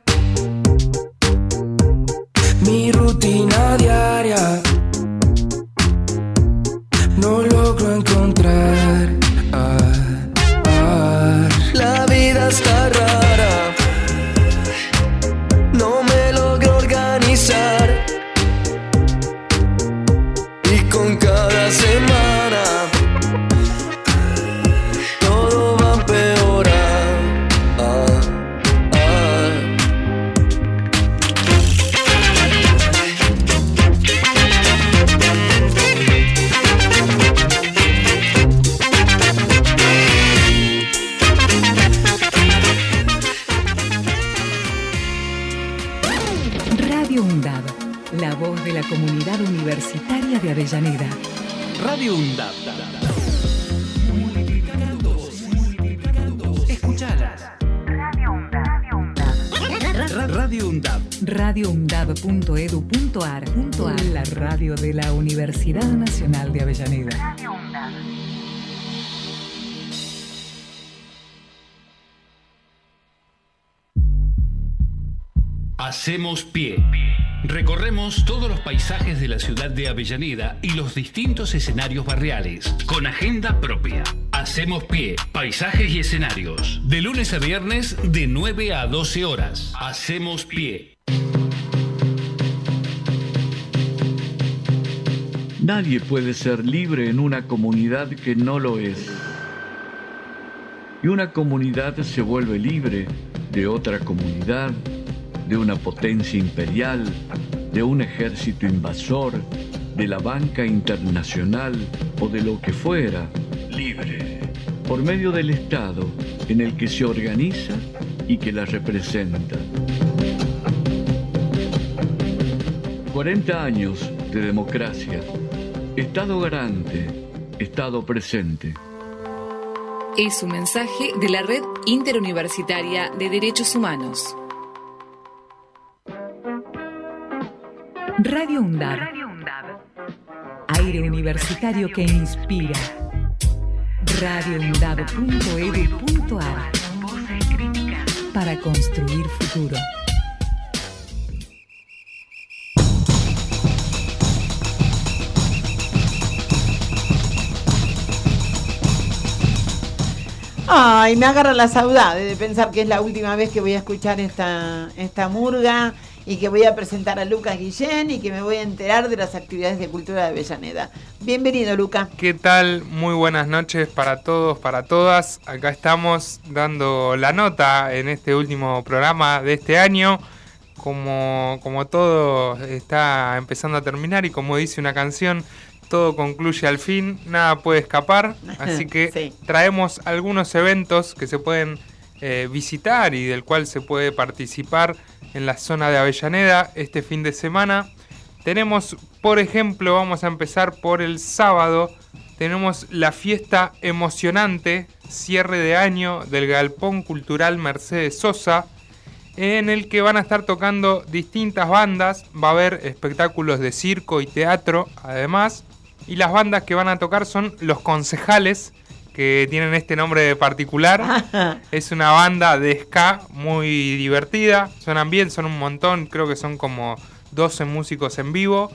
Avellaneda y los distintos escenarios barriales, con agenda propia. Hacemos pie, paisajes y escenarios. De lunes a viernes, de 9 a 12 horas. Hacemos pie. Nadie puede ser libre en una comunidad que no lo es. Y una comunidad se vuelve libre de otra comunidad, de una potencia imperial, de un ejército invasor, de la banca internacional o de lo que fuera, libre, por medio del Estado en el que se organiza y que la representa. 40 años de democracia, Estado garante, Estado presente. Es un mensaje de la Red Interuniversitaria de Derechos Humanos. Radio UNDAB. Aire universitario que inspira. radioundab.edu.ar Para construir futuro. Ay, me agarra la saudade de pensar que es la última vez que voy a escuchar esta, esta murga y que voy a presentar a Lucas Guillén y que me voy a enterar de las actividades de cultura de Avellaneda. Bienvenido, Lucas. ¿Qué tal? Muy buenas noches para todos, para todas. Acá estamos dando la nota en este último programa de este año. Como, como todo está empezando a terminar y como dice una canción, todo concluye al fin, nada puede escapar. (laughs) Así que Sí. traemos algunos eventos que se pueden eh, visitar y del cual se puede participar en la zona de Avellaneda este fin de semana. Tenemos, por ejemplo, vamos a empezar por el sábado. Tenemos la fiesta emocionante, cierre de año del Galpón Cultural Mercedes Sosa, en el que van a estar tocando distintas bandas. Va a haber espectáculos de circo y teatro, además. Y las bandas que van a tocar son Los Concejales, que tienen este nombre particular. (laughs) Es una banda de ska muy divertida. Suenan bien, son un montón. Creo que son como 12 músicos en vivo.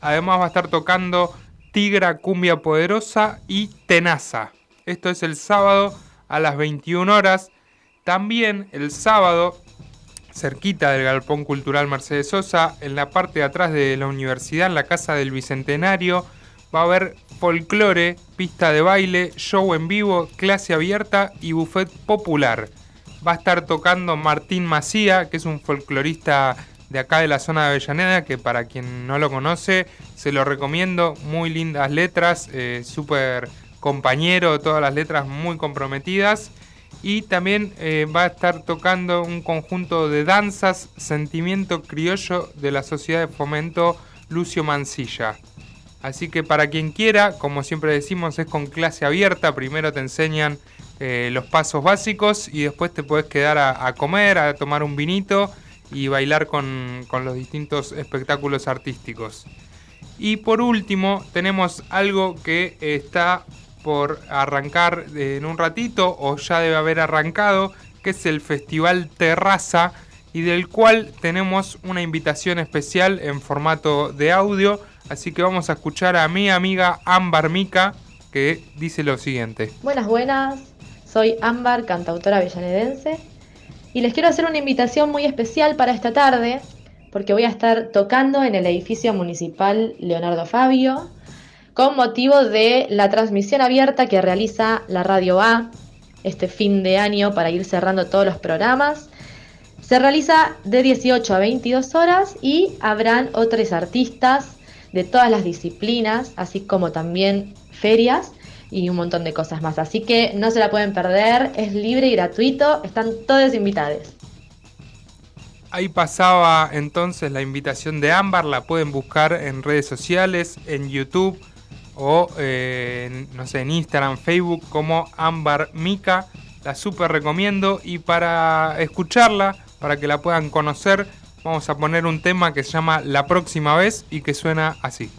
Además va a estar tocando Tigra Cumbia Poderosa y Tenaza. Esto es el sábado a las 21 horas. También el sábado, cerquita del Galpón Cultural Mercedes Sosa, en la parte de atrás de la universidad, en la Casa del Bicentenario, va a haber folclore, pista de baile, show en vivo, clase abierta y buffet popular. Va a estar tocando Martín Macía, que es un folclorista de acá de la zona de Avellaneda, que para quien no lo conoce, se lo recomiendo. Muy lindas letras, eh, súper compañero, todas las letras muy comprometidas. Y también eh, va a estar tocando un conjunto de danzas, sentimiento criollo de la Sociedad de Fomento Lucio Mancilla. Así que para quien quiera, como siempre decimos, es con clase abierta. Primero te enseñan eh, los pasos básicos y después te puedes quedar a, comer, a tomar un vinito y bailar con, con los distintos espectáculos artísticos. Y por último, tenemos algo que está por arrancar en un ratito o ya debe haber arrancado, que es el Festival Terraza y del cual tenemos una invitación especial en formato de audio. Así que vamos a escuchar a mi amiga Ámbar Mica que dice lo siguiente. Buenas, buenas. Soy Ámbar, cantautora avellanedense. Y les quiero hacer una invitación muy especial para esta tarde, porque voy a estar tocando en el edificio municipal Leonardo Fabio, con motivo de la transmisión abierta que realiza la Radio A este fin de año para ir cerrando todos los programas. Se realiza de 18 a 22 horas y habrán otros artistas de todas las disciplinas, así como también ferias y un montón de cosas más. Así que no se la pueden perder, es libre y gratuito, están todos invitados. Ahí pasaba entonces la invitación de Ámbar, la pueden buscar en redes sociales, en YouTube o eh, no sé, en Instagram, Facebook como Ámbar Mica. La super recomiendo y para escucharla, para que la puedan conocer, vamos a poner un tema que se llama La próxima vez y que suena así.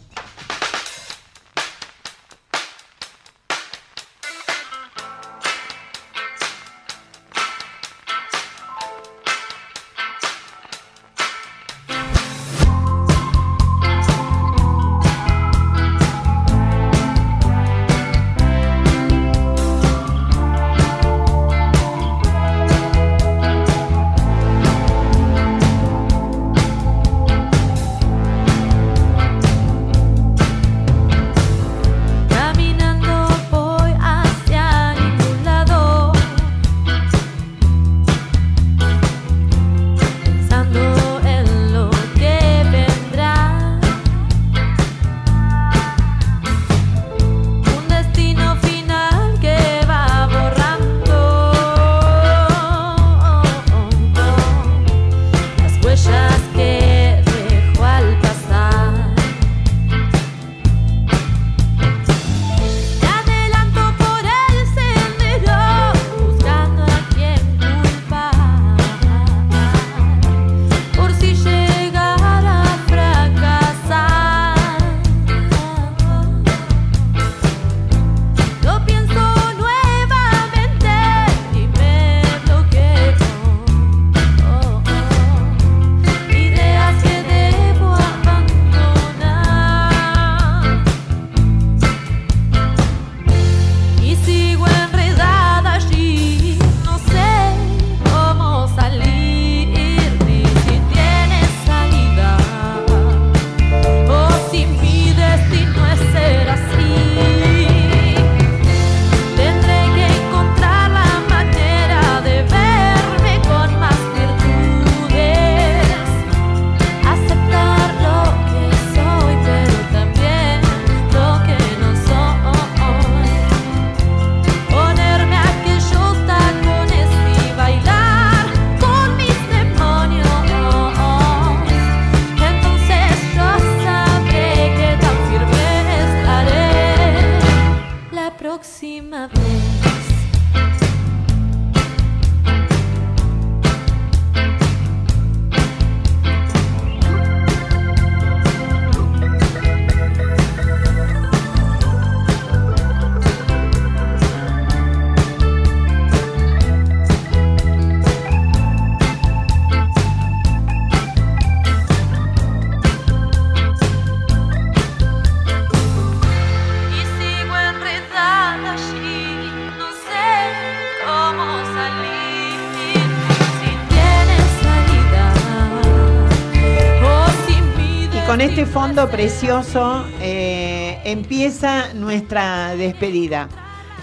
Este fondo precioso eh, empieza nuestra despedida.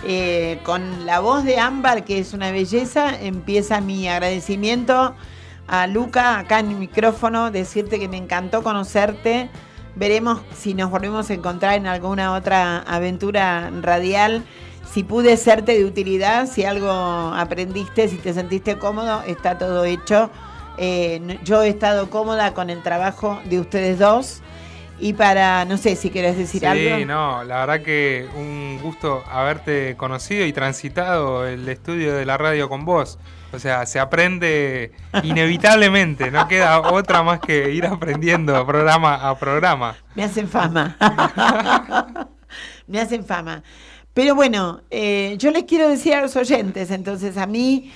Eh, con la voz de Ámbar, que es una belleza, empieza mi agradecimiento a Luca acá en el micrófono, decirte que me encantó conocerte. Veremos si nos volvemos a encontrar en alguna otra aventura radial. Si pude serte de utilidad, si algo aprendiste, si te sentiste cómodo, está todo hecho. Eh, yo he estado cómoda con el trabajo de ustedes dos. Y para, no sé si quieres decir Sí, algo. no, la verdad que un gusto haberte conocido y transitado el estudio de la radio con vos. O sea, se aprende (laughs) inevitablemente, no queda otra más que ir aprendiendo programa a programa. Me hacen fama. (laughs) Me hacen fama. Pero bueno, eh, yo les quiero decir a los oyentes, entonces a mí,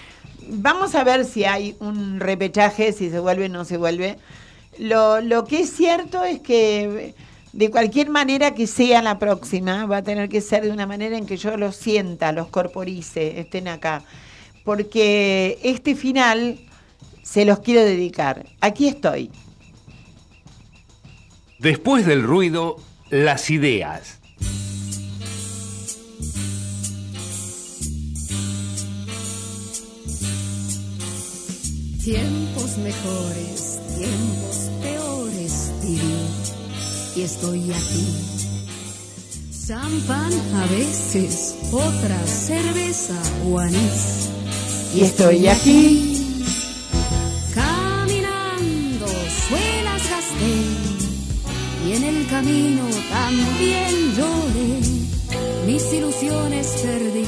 vamos a ver si hay un repechaje, si se vuelve o no se vuelve. Lo, lo que es cierto es que de cualquier manera que sea la próxima, va a tener que ser de una manera en que yo los sienta, los corporice, estén acá. Porque este final se los quiero dedicar. Aquí estoy. Después del ruido, las ideas. Tiempos mejores, tiempos peores, viví. Y estoy aquí. Champán a veces, otra cerveza o anís. Y estoy aquí. Caminando, suelas gasté. Y en el camino también lloré. Mis ilusiones perdí.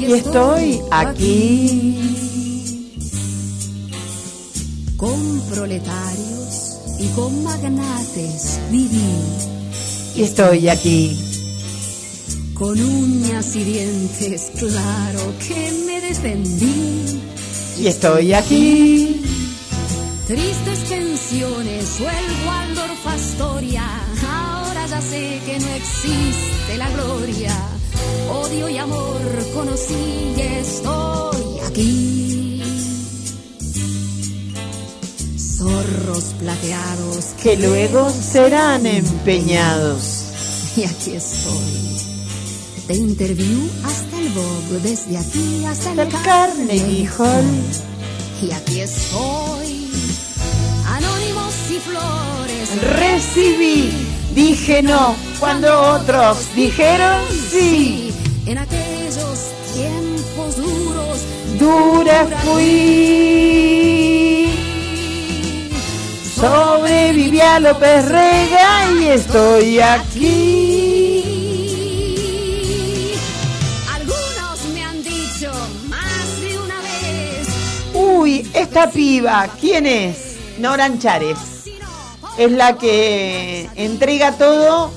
Y estoy aquí. Proletarios y con magnates viví. Y estoy aquí. Con uñas y dientes, claro que me defendí. Y estoy aquí. Tristes pensiones o el Waldorf Astoria. Ahora ya sé que no existe la gloria. Odio y amor conocí y estoy aquí. Zorros plateados Que luego serán empeñados. (laughs) Y aquí estoy. De interview hasta el Vogue, desde aquí hasta el Carnegie Hall. Y aquí estoy. Anónimos y flores. Recibí, dije no, cuando otros dijeron sí. En aquellos tiempos duros. Dura fui. Sobreviví a López Rega y estoy aquí. Algunos me han dicho más de una vez. Uy, esta piba, ¿quién es? Nora Anchares. Es la que entrega todo,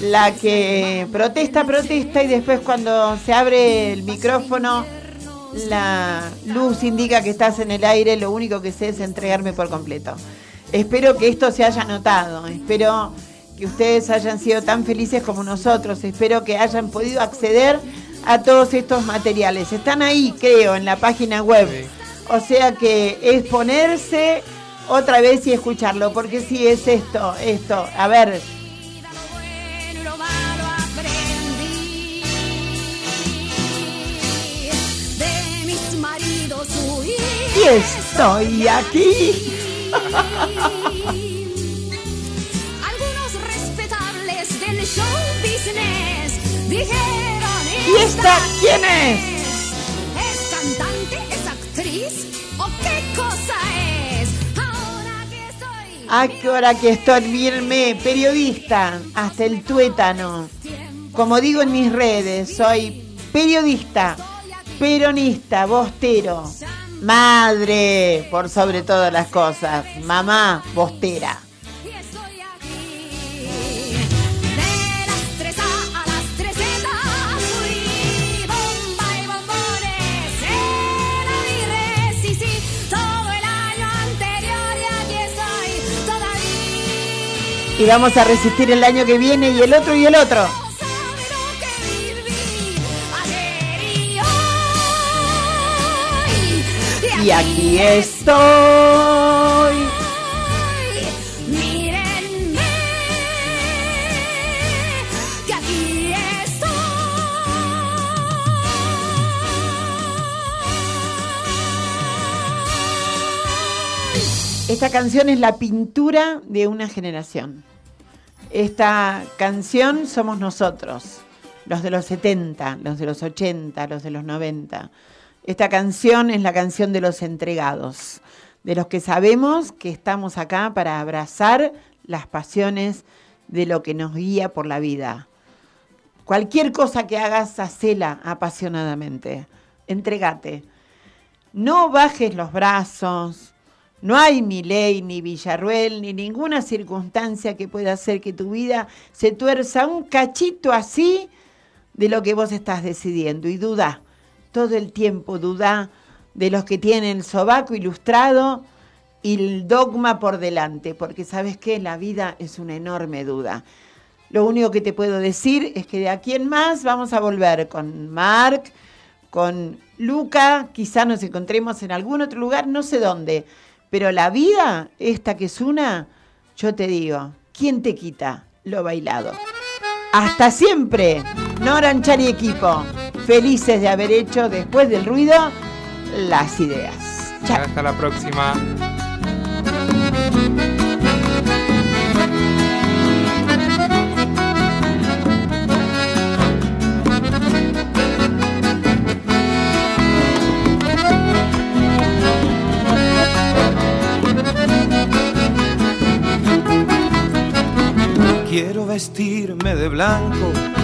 la que protesta, protesta y después cuando se abre el micrófono, la luz indica que estás en el aire, lo único que sé es entregarme por completo. Espero que esto se haya notado, espero que ustedes hayan sido tan felices como nosotros, espero que hayan podido acceder a todos estos materiales. Están ahí, creo, en la página web. O sea que es ponerse otra vez y escucharlo, porque sí es esto, esto. A ver, y estoy aquí. Algunos respetables del show business dijeron. ¿Y esta quién es? ¿Es cantante? ¿Es actriz? ¿O qué cosa es? Ahora que estoy. ¿A qué hora que estoy firme? Periodista, hasta el tuétano. Como digo en mis redes, soy periodista, peronista, bostero, madre, por sobre todas las cosas, mamá, bostera. De las 3 a, a las 3 fui bomba y bombones en Aguirre, sí, sí, todo el año anterior y aquí estoy todavía. Y vamos a resistir el año que viene y el otro y el otro. Y aquí estoy. Mírenme, que aquí estoy. Esta canción es la pintura de una generación. Esta canción somos nosotros, los de los 70, los de los 80, los de los 90. Esta canción es la canción de los entregados, de los que sabemos que estamos acá para abrazar las pasiones de lo que nos guía por la vida. Cualquier cosa que hagas, hacela apasionadamente. Entregate. No bajes los brazos. No hay ni ley, ni Villarruel, ni ninguna circunstancia que pueda hacer que tu vida se tuerza un cachito así de lo que vos estás decidiendo. Y duda, todo el tiempo duda de los que tienen el sobaco ilustrado y el dogma por delante, porque sabes que la vida es una enorme duda. Lo único que te puedo decir es que de aquí en más vamos a volver con Mark, con Luca, quizá nos encontremos en algún otro lugar, no sé dónde, pero la vida, esta que es una, yo te digo, ¿quién te quita lo bailado? Hasta siempre, Nora Anchar y equipo, felices de haber hecho después del ruido las ideas. Chao. Hasta la próxima. Quiero vestirme de blanco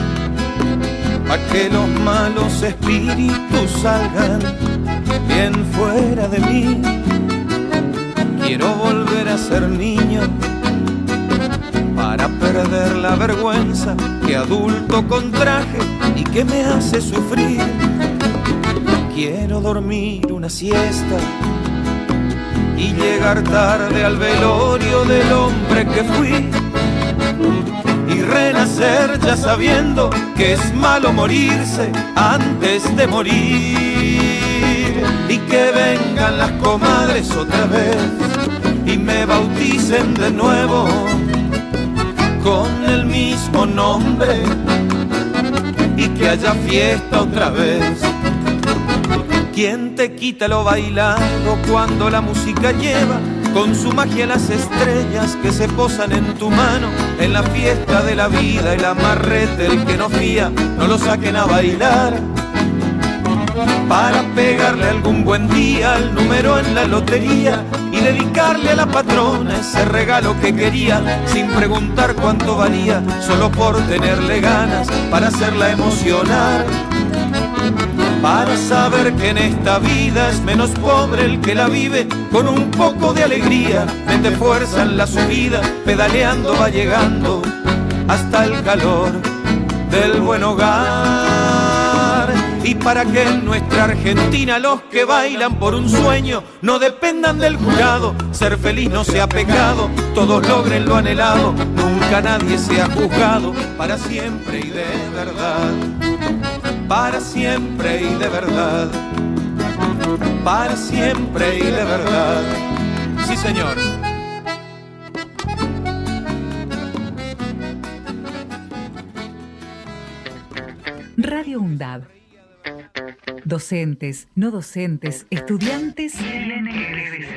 para que los malos espíritus salgan bien fuera de mí. Quiero volver a ser niño para perder la vergüenza que adulto con traje y que me hace sufrir. Quiero dormir una siesta y llegar tarde al velorio del hombre que fui y renacer ya sabiendo que es malo morirse antes de morir y que vengan las comadres otra vez y me bauticen de nuevo con el mismo nombre y que haya fiesta otra vez. ¿Quién te quita lo bailado cuando la música lleva con su magia las estrellas que se posan en tu mano en la fiesta de la vida el amarrete el que no fía no lo saquen a bailar. Para pegarle algún buen día al número en la lotería y dedicarle a la patrona ese regalo que quería sin preguntar cuánto valía solo por tenerle ganas para hacerla emocionar para saber que en esta vida es menos pobre el que la vive con un poco de alegría, mete fuerza en la subida, pedaleando va llegando hasta el calor del buen hogar. Y para que en nuestra Argentina los que bailan por un sueño no dependan del jurado, ser feliz no sea pecado, todos logren lo anhelado, nunca nadie sea juzgado para siempre y de verdad para siempre y de verdad, para siempre y de verdad. Sí, señor. Radio UNDAB. Docentes, no docentes, estudiantes. Tienen que